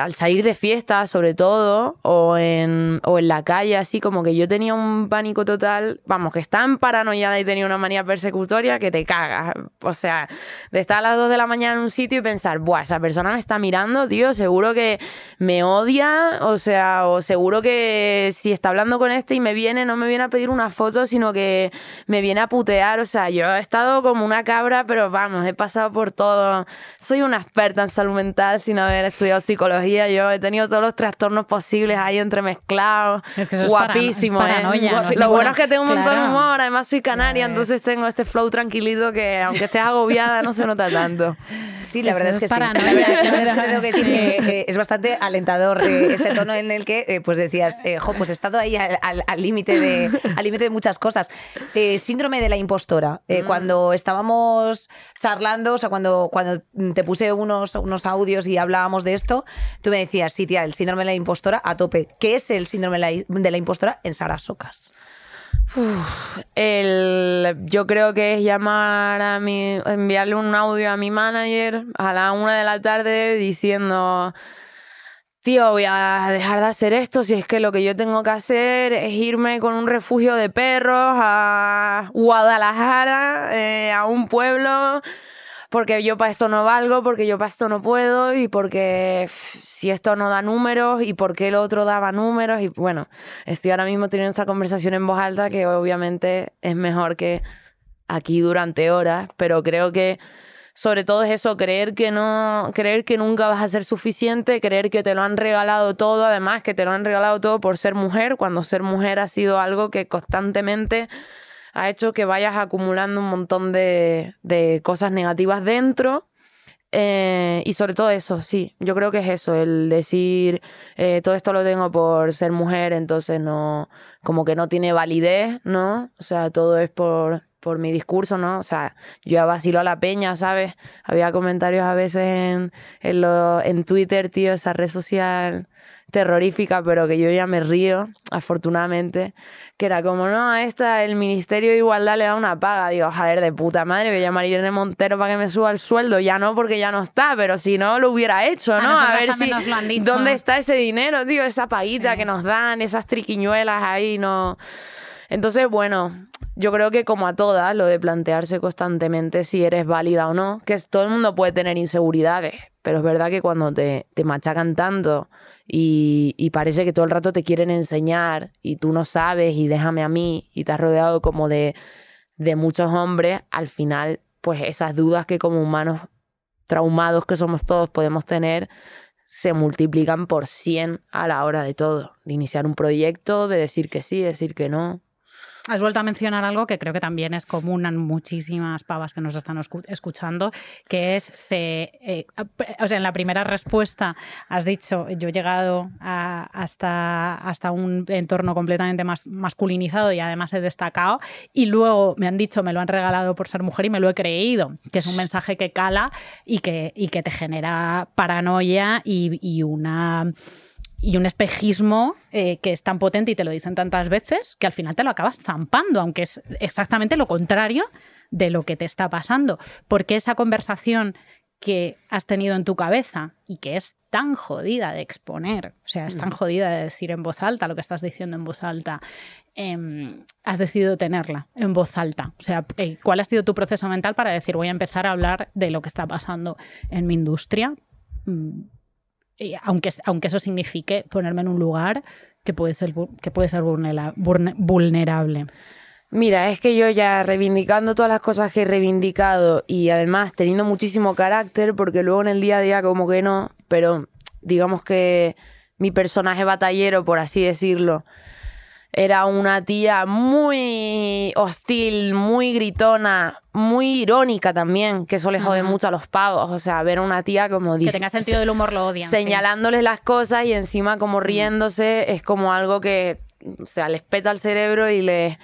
al salir de fiesta, sobre todo, o en, o en la calle, así como que yo tenía un pánico total, vamos, que estaba paranoiada y tenía una manía persecutoria que te cagas. O sea, de estar a las 2 de la mañana en un sitio y pensar, buah, esa persona me está mirando, tío, seguro que me odia, o sea, o seguro que si está hablando con este y me viene, no me viene a pedir una foto, sino que me viene a putear. O sea, yo he estado como una cabra, pero vamos, he pasado por todo. Soy una experta en salud mental sin haber estudiado psicología. Yo he tenido todos los trastornos posibles ahí entremezclados. Es que eso es Guapísimo, es ¿eh? paranoia, Guapi- no Lo bueno es que tengo un montón de Claro. humor. Además, soy canaria, entonces tengo este flow tranquilito que, aunque estés agobiada, no se nota tanto. Sí, la verdad es que sí. La verdad, es que tengo que decir que, que es bastante alentador eh, este tono en el que eh, pues decías, eh, jo, pues he estado ahí al al- al límite de, al límite de muchas cosas. Eh, síndrome de la impostora. Eh, Cuando estábamos charlando, o sea, cuando, cuando te puse unos, unos audios y hablábamos de esto, tú me decías, sí, tía, el síndrome de la impostora a tope. ¿Qué es el síndrome de la, impostora en Sara Socas? El, yo creo que es llamar a mi, enviarle un audio a mi manager a la una de la tarde diciendo, tío, voy a dejar de hacer esto si es que lo que yo tengo que hacer es irme con un refugio de perros a Guadalajara, eh, a un pueblo, porque yo para esto no valgo, porque yo para esto no puedo y porque si esto no da números y porque el otro daba números y bueno, estoy ahora mismo teniendo esta conversación en voz alta que obviamente es mejor que aquí durante horas, pero creo que sobre todo es eso, creer que no, creer que nunca vas a ser suficiente, creer que te lo han regalado todo, además que te lo han regalado todo por ser mujer, cuando ser mujer ha sido algo que constantemente ha hecho que vayas acumulando un montón de, de cosas negativas dentro. Eh, y sobre todo eso, sí, yo creo que es eso, el decir eh, todo esto lo tengo por ser mujer, entonces no, como que no tiene validez, ¿no? O sea, todo es por, por mi discurso, ¿no? O sea, yo ya vacilo a la peña, ¿sabes? Había comentarios a veces en, en, lo- en Twitter, tío, esa red social terrorífica, pero que yo ya me río, afortunadamente, que era como, no, esta el Ministerio de Igualdad le da una paga. Digo, joder, de puta madre, voy a llamar a Irene Montero para que me suba el sueldo. Ya no, porque ya no está, pero si no, lo hubiera hecho, ¿no? A, ver si... ¿Dónde está ese dinero, tío? Esa paguita Sí. que nos dan, esas triquiñuelas ahí, no... Entonces, bueno, yo creo que como a todas, lo de plantearse constantemente si eres válida o no, que todo el mundo puede tener inseguridades, pero es verdad que cuando te, te machacan tanto y, parece que todo el rato te quieren enseñar y tú no sabes y déjame a mí y te has rodeado como de, de muchos hombres, al final, pues esas dudas que como humanos traumados que somos todos podemos tener, se multiplican por 100 a la hora de todo, de iniciar un proyecto, de decir que sí, decir que no. Has vuelto a mencionar algo que creo que también es común en muchísimas pavas que nos están escu- escuchando, que es, se, eh, o sea, en la primera respuesta has dicho, yo he llegado a- hasta, hasta un entorno completamente más masculinizado y además he destacado, y luego me han dicho, me lo han regalado por ser mujer y me lo he creído, que es un mensaje que cala y que, y que te genera paranoia y una y un espejismo eh, que es tan potente y te lo dicen tantas veces que al final te lo acabas zampando, aunque es exactamente lo contrario de lo que te está pasando. Porque esa conversación que has tenido en tu cabeza y que es tan jodida de exponer, o sea, es tan jodida de decir en voz alta lo que estás diciendo en voz alta, em, has decidido tenerla en voz alta. O sea, eh, ¿cuál ha sido tu proceso mental para decir voy a empezar a hablar de lo que está pasando en mi industria? Y aunque, aunque eso signifique ponerme en un lugar que puede ser, que puede ser vulnera- vulne- vulnerable. Mira, es que yo ya reivindicando todas las cosas que he reivindicado y además teniendo muchísimo carácter, porque luego en el día a día como que no, pero digamos que mi personaje batallero, por así decirlo, era una tía muy hostil, muy gritona, muy irónica también, que eso le jode mucho a los pavos. O sea, ver a una tía como Que dice- tenga sentido del humor lo odian. sí. señalándoles las cosas y encima como riéndose es como algo que, o sea, les peta el cerebro y les,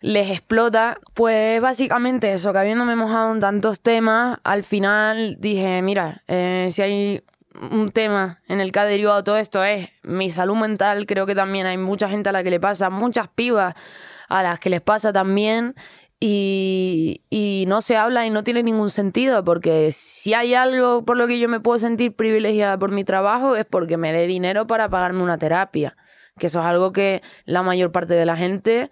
les explota. Pues básicamente eso, que habiéndome mojado en tantos temas, al final dije, mira, eh, si hay un tema en el que ha derivado todo esto es mi salud mental, creo que también hay mucha gente a la que le pasa, muchas pibas a las que les pasa también. y, y no se habla y no tiene ningún sentido, porque si hay algo por lo que yo me puedo sentir privilegiada por mi trabajo es porque me dé dinero para pagarme una terapia, que eso es algo que la mayor parte de la gente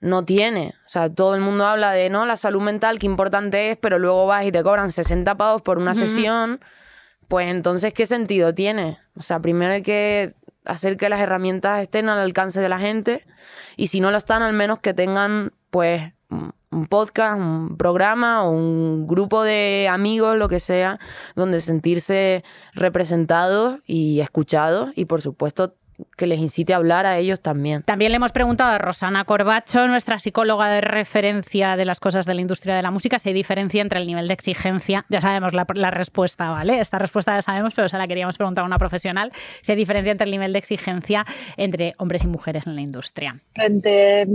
no tiene. O sea, todo el mundo habla de, no, la salud mental, qué importante es, pero luego vas y te cobran 60 pavos por una sesión, pues entonces, ¿qué sentido tiene? O sea, primero hay que hacer que las herramientas estén al alcance de la gente y si no lo están, al menos que tengan, pues, un podcast, un programa o un grupo de amigos, lo que sea, donde sentirse representados y escuchados y por supuesto que les incite a hablar a ellos también. También le hemos preguntado a Rosana Corbacho, nuestra psicóloga de referencia de las cosas de la industria de la música, si hay diferencia entre el nivel de exigencia. Ya sabemos la, la respuesta, ¿vale? Esta respuesta ya sabemos, pero se la queríamos preguntar a una profesional. Si hay diferencia entre el nivel de exigencia entre hombres y mujeres en la industria. Frente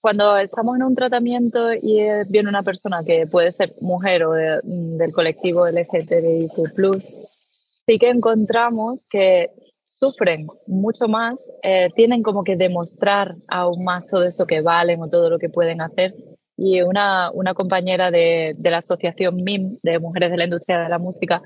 cuando estamos en un tratamiento y viene una persona que puede ser mujer o de- del colectivo LGTBIQ+, sí que encontramos que sufren mucho más, eh, tienen como que demostrar aún más todo eso que valen o todo lo que pueden hacer. Y una, una compañera de, de la asociación MIM, de Mujeres de la Industria de la Música,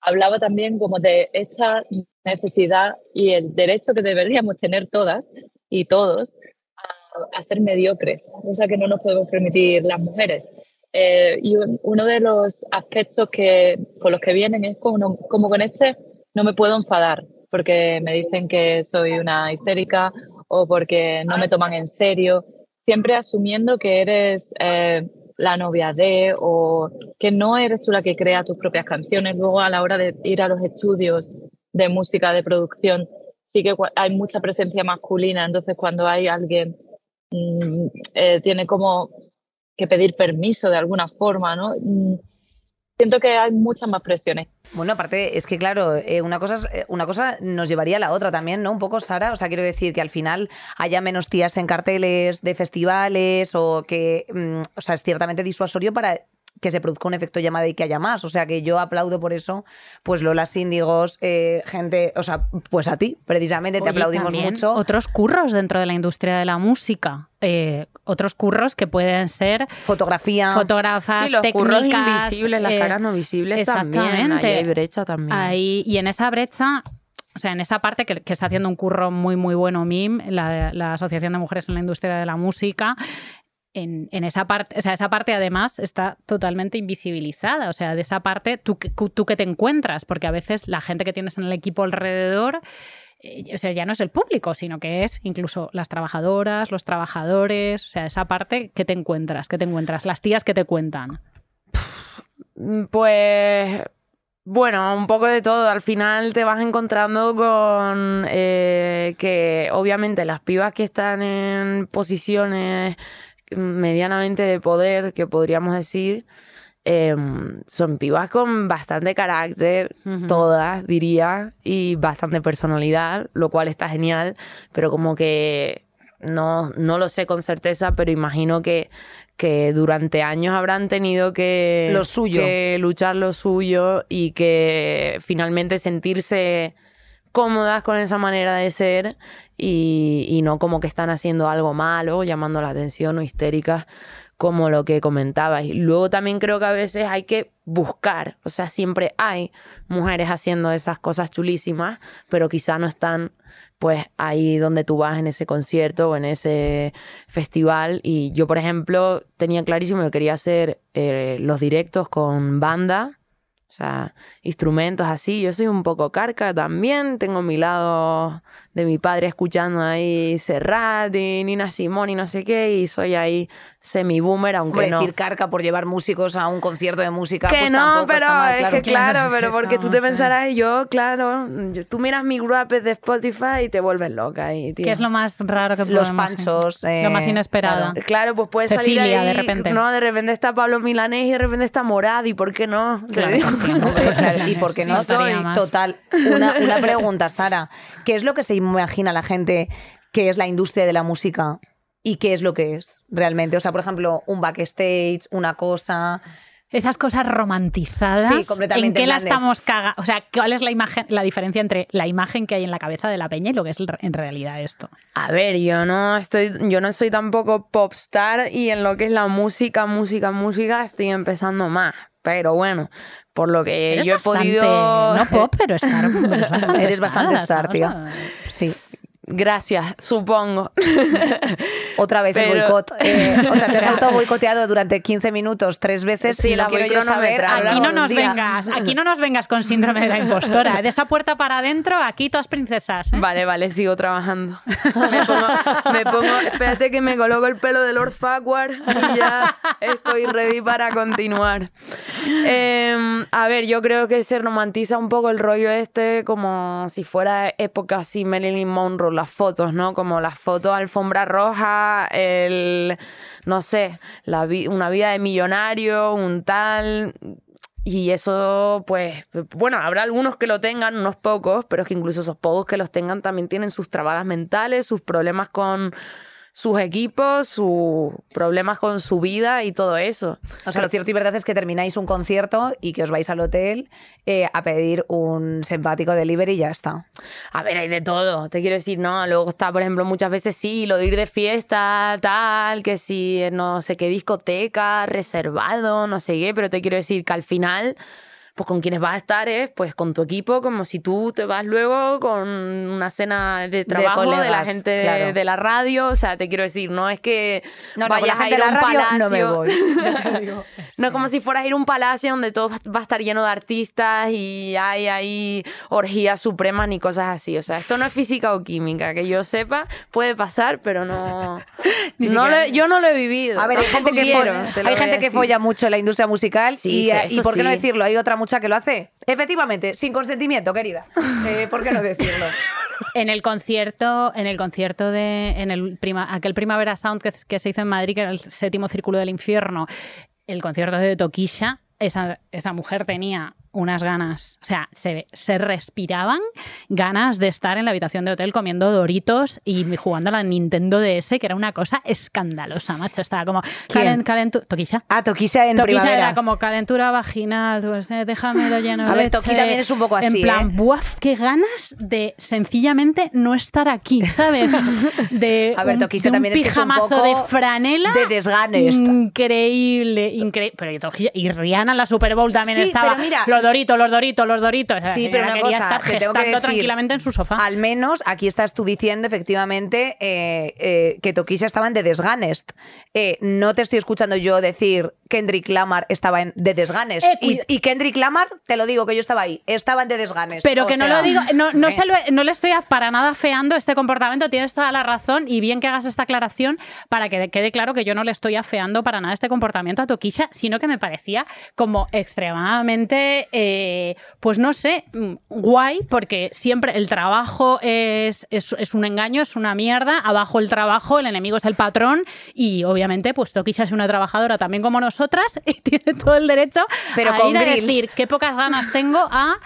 hablaba también como de esta necesidad y el derecho que deberíamos tener todas y todos a, a ser mediocres, cosa que no nos podemos permitir las mujeres. Eh, y un- uno de los aspectos que, con los que vienen es como, como con este no me puedo enfadar porque me dicen que soy una histérica o porque no me toman en serio, siempre asumiendo que eres eh, la novia de o que no eres tú la que crea tus propias canciones. Luego a la hora de ir a los estudios de música, de producción, sí que hay mucha presencia masculina, entonces cuando hay alguien mm, eh, tiene como que pedir permiso de alguna forma, ¿no? Siento que hay muchas más presiones. Bueno, aparte, es que claro, eh, una, cosa, eh, una cosa nos llevaría a la otra también, ¿no? Un poco, Sara. O sea, quiero decir que al final haya menos tías en carteles de festivales o que, mm, o sea, es ciertamente disuasorio para que se produzca un efecto llamada y que haya más. O sea, que yo aplaudo por eso, pues Lola Síndigos, eh, gente, o sea, pues a ti, precisamente, te Oye, aplaudimos también mucho. Otros curros dentro de la industria de la música. eh, otros curros que pueden ser Fotografía. fotógrafas, Sí, los curros técnicas. invisibles, las eh, caras no visibles también. exactamente. Ahí hay brecha también. Ahí, y en esa brecha, o sea, en esa parte que, que está haciendo un curro muy, muy bueno MIM, la, la Asociación de Mujeres en la Industria de la Música, en, esa parte, o sea, esa parte además está totalmente invisibilizada. O sea, de esa parte, ¿tú, tú qué te encuentras? Porque a veces la gente que tienes en el equipo alrededor, eh, o sea, ya no es el público, sino que es incluso las trabajadoras, los trabajadores, o sea, esa parte, ¿qué te encuentras? ¿Qué te encuentras? Las tías que te cuentan. Mm, Pues bueno, un poco de todo. Al final te vas encontrando con eh, que obviamente las pibas que están en posiciones medianamente de poder, que podríamos decir, em, son pibas con bastante carácter, todas diría, y bastante personalidad, lo cual está genial, pero como que no, no lo sé con certeza, pero imagino que, que durante años habrán tenido que, Lo suyo. que luchar lo suyo y que finalmente sentirse cómodas con esa manera de ser y, no como que están haciendo algo malo, llamando la atención o histéricas como lo que comentabas. Y luego también creo que a veces hay que buscar, o sea, siempre hay mujeres haciendo esas cosas chulísimas, pero quizá no están pues ahí donde tú vas en ese concierto o en ese festival. Y yo, por ejemplo, tenía clarísimo que quería hacer eh, los directos con banda, o sea, instrumentos así. Yo soy un poco carca también, tengo mi lado de mi padre escuchando ahí Serrat y Nina Simón y no sé qué, y soy ahí semi-boomer, aunque Hombre, no. decir carca por llevar músicos a un concierto de música. Que pues no, tampoco pero está mal, es que claro, Claro, pero porque tú te estamos, eh. pensarás, yo, claro, yo- tú miras mi grupo de Spotify y te vuelves loca ahí, tío. ¿Qué es lo más raro que Los podemos- panchos. eh, lo más inesperado. claro. Claro, pues puede salir ahí, de repente. No, de repente está Pablo Milanés y de repente está Morad, ¿y por qué no? Claro sí, ¿no? Claro, y por qué Sí, no soy más. total. Una, una pregunta, Sara. ¿Qué es lo que se imagina la gente que es la industria de la música y qué es lo que es realmente? O sea, por ejemplo, un backstage, una cosa. esas cosas romantizadas, Sí, completamente ¿en qué la estamos cagando? O sea, ¿cuál es la imagen, la diferencia entre la imagen que hay en la cabeza de la peña y lo que es en realidad esto? A ver, yo no estoy, yo no soy tampoco popstar y en lo que es la música, música, música, estoy empezando más. Pero bueno, por lo que Eres yo he bastante, podido. no pop, pero star. eres bastante Eres bastante star, estamos tío. Sí. Gracias, supongo. Otra vez el Pero- boicot. Eh, o sea, te has auto boicoteado durante 15 minutos tres veces. Sí, y la quiero yo saber. Aquí no nos día. vengas, aquí no nos vengas con síndrome de la impostora. De esa puerta para adentro, aquí todas princesas. ¿eh? Vale, vale, sigo trabajando. Me pongo, me pongo- espérate que me coloco el pelo de Lord Farquhar y ya estoy ready para continuar. Em, a ver, yo creo que se romantiza un poco el rollo este como si fuera época así Marilyn Monroe, las fotos, ¿no? Como las fotos alfombra roja, el, no sé, la una vida de millonario, un tal... Y eso, pues, bueno, habrá algunos que lo tengan, unos pocos, pero es que incluso esos pocos que los tengan también tienen sus trabadas mentales, sus problemas con sus equipos, sus problemas con su vida y todo eso. O sea, lo cierto y verdad es que termináis un concierto y que os vais al hotel eh, a pedir un simpático delivery y ya está. A ver, hay de todo, te quiero decir, ¿no? Luego está, por ejemplo, muchas veces sí, lo de ir de fiesta, tal, que si no sé qué discoteca, reservado, no sé qué, pero te quiero decir que al final, pues con quienes vas a estar es pues con tu equipo, como si tú te vas luego con una cena de trabajo de, la colegas, gente de, claro. de la radio, o sea, te quiero decir, no es que No, no, vayas la a gente ir a de un la radio palacio. no me voy. No como si fueras a ir a un palacio donde todo va a estar lleno de artistas y hay ahí orgías supremas ni cosas así. O sea, esto no es física o química, que yo sepa, puede pasar, pero no. No lo yo no lo he vivido. A ver, hay gente que, quiero, hay gente que folla mucho en la industria musical Sí, y, sí, eh, y ¿por qué no sí. decirlo? Hay otra mucha que lo hace. Efectivamente, sin consentimiento, querida. Eh, ¿Por qué no decirlo? En el concierto, en el concierto de, en el prima, aquel Primavera Sound que, que se hizo en Madrid, que era el séptimo círculo del infierno, el concierto de Toquisha, esa, esa mujer tenía unas ganas, o sea, se, se respiraban ganas de estar en la habitación de hotel comiendo doritos y jugando a la Nintendo DS, que era una cosa escandalosa, macho. Estaba como ¿Quién? calen, calentu- Toquisha. Ah, Toquisha en Toquisha primavera. era como calentura vaginal, pues, eh, déjamelo lleno de A ver, leche. Toqui también es un poco así, En plan, ¿eh? buaf, qué ganas de sencillamente no estar aquí, ¿sabes? De A ver, un también es que es un pijamazo poco de franela. de desganes. Increíble, increíble. Pero y Toquisha- y Rihanna en la Super Bowl también Sí, estaba. pero mira- los doritos, los doritos, los doritos. Sí, pero una cosa, estar tengo que gestando decir, tranquilamente en su sofá. Al menos aquí estás tú diciendo efectivamente eh, eh, que Toquisha estaba en The Desganest. Eh, no te estoy escuchando yo decir Kendrick Lamar estaba en The Desganest. Eh, y, y Kendrick Lamar, te lo digo que yo estaba ahí, estaba en The Desganest. Pero O que no lo digo, no, no, eh, se lo- no le estoy para nada afeando este comportamiento, tienes toda la razón y bien que hagas esta aclaración para que quede claro que yo no le estoy afeando para nada este comportamiento a Toquisha, sino que me parecía como extremadamente, eh, pues no sé, mm, guay, porque siempre el trabajo es, es, es un engaño, es una mierda, abajo el trabajo, el enemigo es el patrón y obviamente pues Toquisha es una trabajadora también como nosotras y tiene todo el derecho Pero a con ir a decir qué pocas ganas tengo a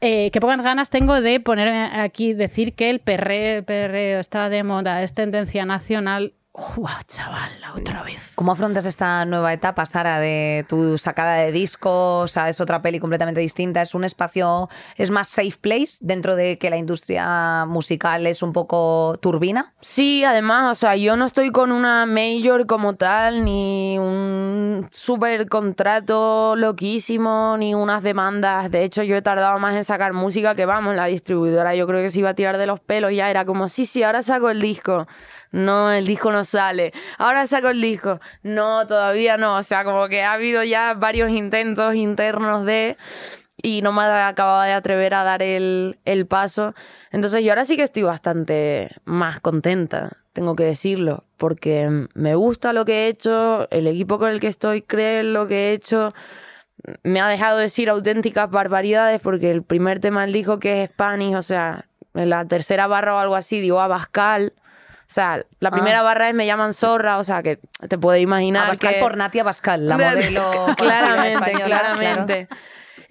eh, qué pocas ganas tengo de ponerme aquí, decir que el perreo, perreo está de moda, es tendencia nacional. ¡Guau, chaval! Otra vez. ¿Cómo afrontas esta nueva etapa, Sara, de tu sacada de discos? O sea, es otra peli completamente distinta. Es un espacio, es más safe place dentro de que la industria musical es un poco turbina. Sí, además, o sea, yo no estoy con una major como tal, ni un super contrato loquísimo, ni unas demandas. De hecho, yo he tardado más en sacar música que vamos, la distribuidora yo creo que se iba a tirar de los pelos, ya era como, sí, sí, ahora saco el disco. No, el disco no sale. Ahora saco el disco. No, todavía no. O sea, como que ha habido ya varios intentos internos de y no me acababa de atrever a dar el, el paso. Entonces yo ahora sí que estoy bastante más contenta, tengo que decirlo, porque me gusta lo que he hecho, el equipo con el que estoy cree en lo que he hecho, me ha dejado decir auténticas barbaridades porque el primer tema él dijo que es Spanish, o sea, en la tercera barra o algo así digo Abascal. O sea, la primera barra es me llaman zorra, o sea, que te puedes imaginar Abascal que... por Natia Abascal, la modelo claramente, española, claramente.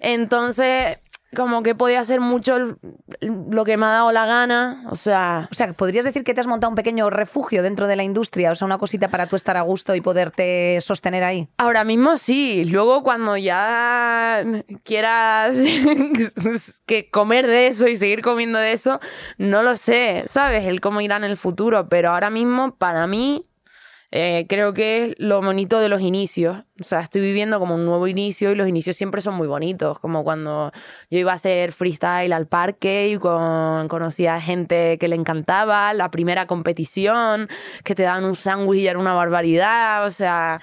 Entonces, como que podía hacer mucho el- lo que me ha dado la gana, o sea, O sea, ¿podrías decir que te has montado un pequeño refugio dentro de la industria? O sea, una cosita para tú estar a gusto y poderte sostener ahí. ahora mismo sí, luego cuando ya quieras que comer de eso y seguir comiendo de eso, no lo sé, ¿sabes? El cómo irá en el futuro, pero ahora mismo para mí eh, creo que es lo bonito de los inicios. O sea, estoy viviendo como un nuevo inicio y los inicios siempre son muy bonitos. Como cuando yo iba a hacer freestyle al parque y con, conocía gente que le encantaba, la primera competición, que te daban un sándwich y era una barbaridad. O sea,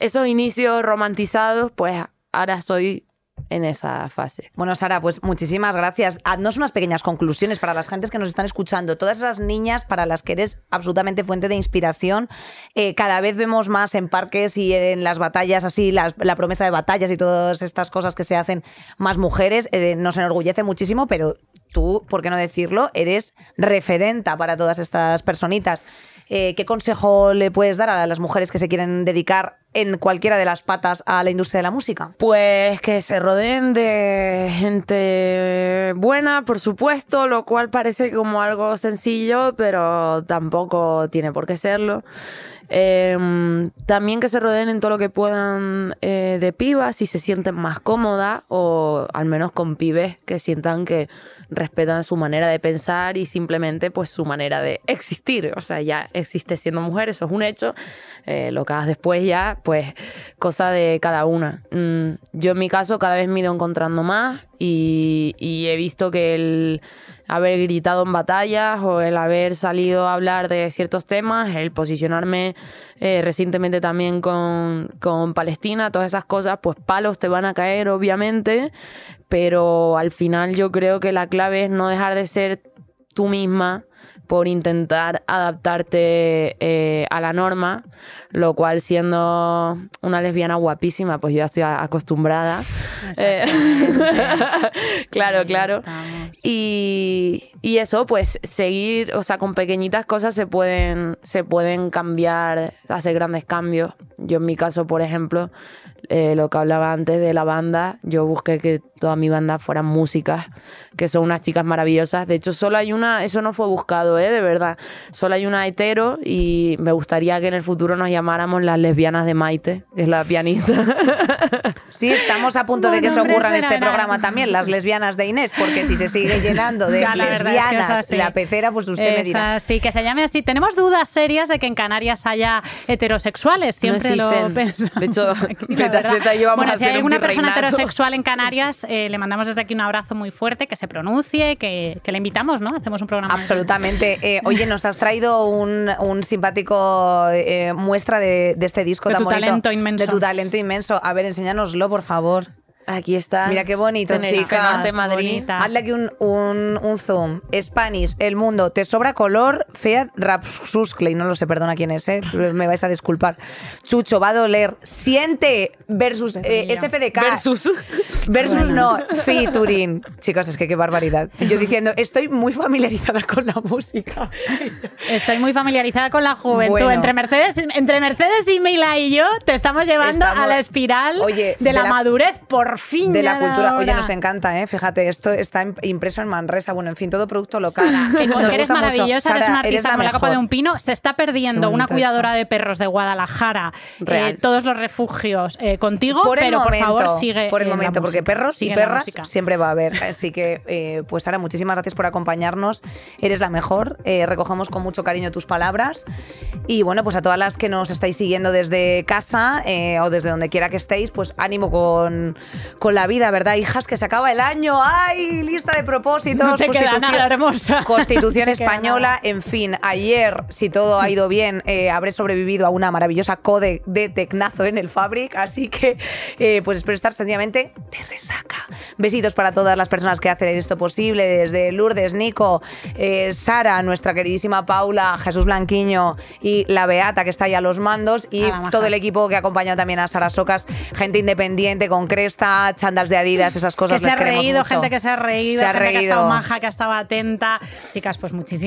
esos inicios romantizados, pues ahora estoy en esa fase. Bueno, Sara, pues muchísimas gracias. Haznos unas pequeñas conclusiones para las gentes que nos están escuchando. Todas esas niñas para las que eres absolutamente fuente de inspiración. Eh, cada vez vemos más en parques y en las batallas, así, la promesa de batallas y todas estas cosas que se hacen más mujeres. Eh, nos enorgullece muchísimo, pero tú, ¿por qué no decirlo? Eres referenta para todas estas personitas. Eh, ¿Qué consejo le puedes dar a las mujeres que se quieren dedicar en cualquiera de las patas a la industria de la música? Pues que se rodeen de gente buena, por supuesto, lo cual parece como algo sencillo, pero tampoco tiene por qué serlo. Eh, también que se rodeen en todo lo que puedan eh, de pibas si se sienten más cómodas o al menos con pibes que sientan que respetan su manera de pensar y simplemente pues su manera de existir. O sea, ya existe siendo mujer, eso es un hecho. Eh, lo que hagas después ya, pues cosa de cada una. Mm, yo en mi caso cada vez me ido encontrando más y, he visto que el haber gritado en batallas o el haber salido a hablar de ciertos temas, el posicionarme eh, recientemente también con, con Palestina, todas esas cosas, pues palos te van a caer obviamente, pero al final yo creo que la clave es no dejar de ser tú misma por intentar adaptarte eh, a la norma, lo cual siendo una lesbiana guapísima, pues yo ya estoy acostumbrada. Eh, claro, claro. Y, y eso, pues seguir, o sea, con pequeñitas cosas se pueden, se pueden cambiar, hacer grandes cambios. Yo en mi caso, por ejemplo, eh, lo que hablaba antes de la banda, yo busqué que toda mi banda fueran músicas, que son unas chicas maravillosas. De hecho, solo hay una, eso no fue buscado, ¿eh? de verdad. Solo hay una hetero y me gustaría que en el futuro nos llamáramos las lesbianas de Maite, que es la pianista. Sí, estamos a punto de que Bueno, se ocurra en este programa también, las lesbianas de Inés, porque si se sigue llenando de Ya, la verdad es que lesbianas así. la pecera, pues usted me dirá. así, que se llame así. Tenemos dudas serias de que en Canarias haya heterosexuales. Siempre lo existen. pensamos. De hecho, bueno, a si hay un alguna persona heterosexual en Canarias, eh, le mandamos desde aquí un abrazo muy fuerte, que se pronuncie, que, que le invitamos, ¿no? Hacemos un programa. Absolutamente. Eh, oye, nos has traído un, un simpático eh, muestra de, de este disco De tan tu bonito. talento inmenso. De tu talento inmenso. A ver, enséñanoslo, por favor. Aquí está. Mira qué bonito. Norte, Madrid. Bonita. Hazle aquí un, un, un zoom. Spanish, el mundo. Te sobra color. Fiat Rapsuskley. No lo sé, perdona quién es, ¿eh? me vais a disculpar. Chucho, va a doler. Siente versus eh, SFDK. Versus. Versus no, featuring. Chicos, es que qué barbaridad. Yo diciendo, estoy muy familiarizada con la música. Estoy muy familiarizada con la juventud. Bueno. Entre Mercedes, entre Mercedes y Mila y yo te estamos llevando Estamos- a la espiral Oye, de, de la, la- madurez, por fin. De la cultura. Oye, nos encanta, ¿eh? Fíjate, esto está im- impreso en Manresa. Bueno, en fin, todo producto local. Que, Nos que eres maravillosa, eres una artista la como la copa de un pino. Se está perdiendo una cuidadora esto. de perros de Guadalajara, eh, todos los refugios eh, contigo, por pero momento, por favor sigue. por el la momento, porque perros y perras siempre va a haber. Así que, eh, pues Sara, muchísimas gracias por acompañarnos. Eres la mejor. Eh, recogemos con mucho cariño tus palabras. Y bueno, pues a todas las que nos estáis siguiendo desde casa eh, o desde donde quiera que estéis, pues ánimo con, con la vida, ¿verdad, hijas? Que se acaba el año. ¡Ay! Lista de propósitos. No te queda Constitución- nada, hermosa. Constitución No española. En fin, ayer, si todo ha ido bien, eh, habré sobrevivido a una maravillosa code de tecnazo en el Fabric. Así que, eh, pues espero estar sencillamente de resaca. Besitos para todas las personas que hacen esto posible, desde Lourdes, Nico, eh, Sara, nuestra queridísima Paula, Jesús Blanquiño y la Beata, que está ahí a los mandos, y todo el equipo que ha acompañado también a Sara Socas, gente independiente, con cresta, chandas de Adidas, esas cosas. Que se ha reído, mucho. gente que se ha reído, Se ha gente que ha estado reído. maja, que ha estado atenta. Chicas, pues muchísimas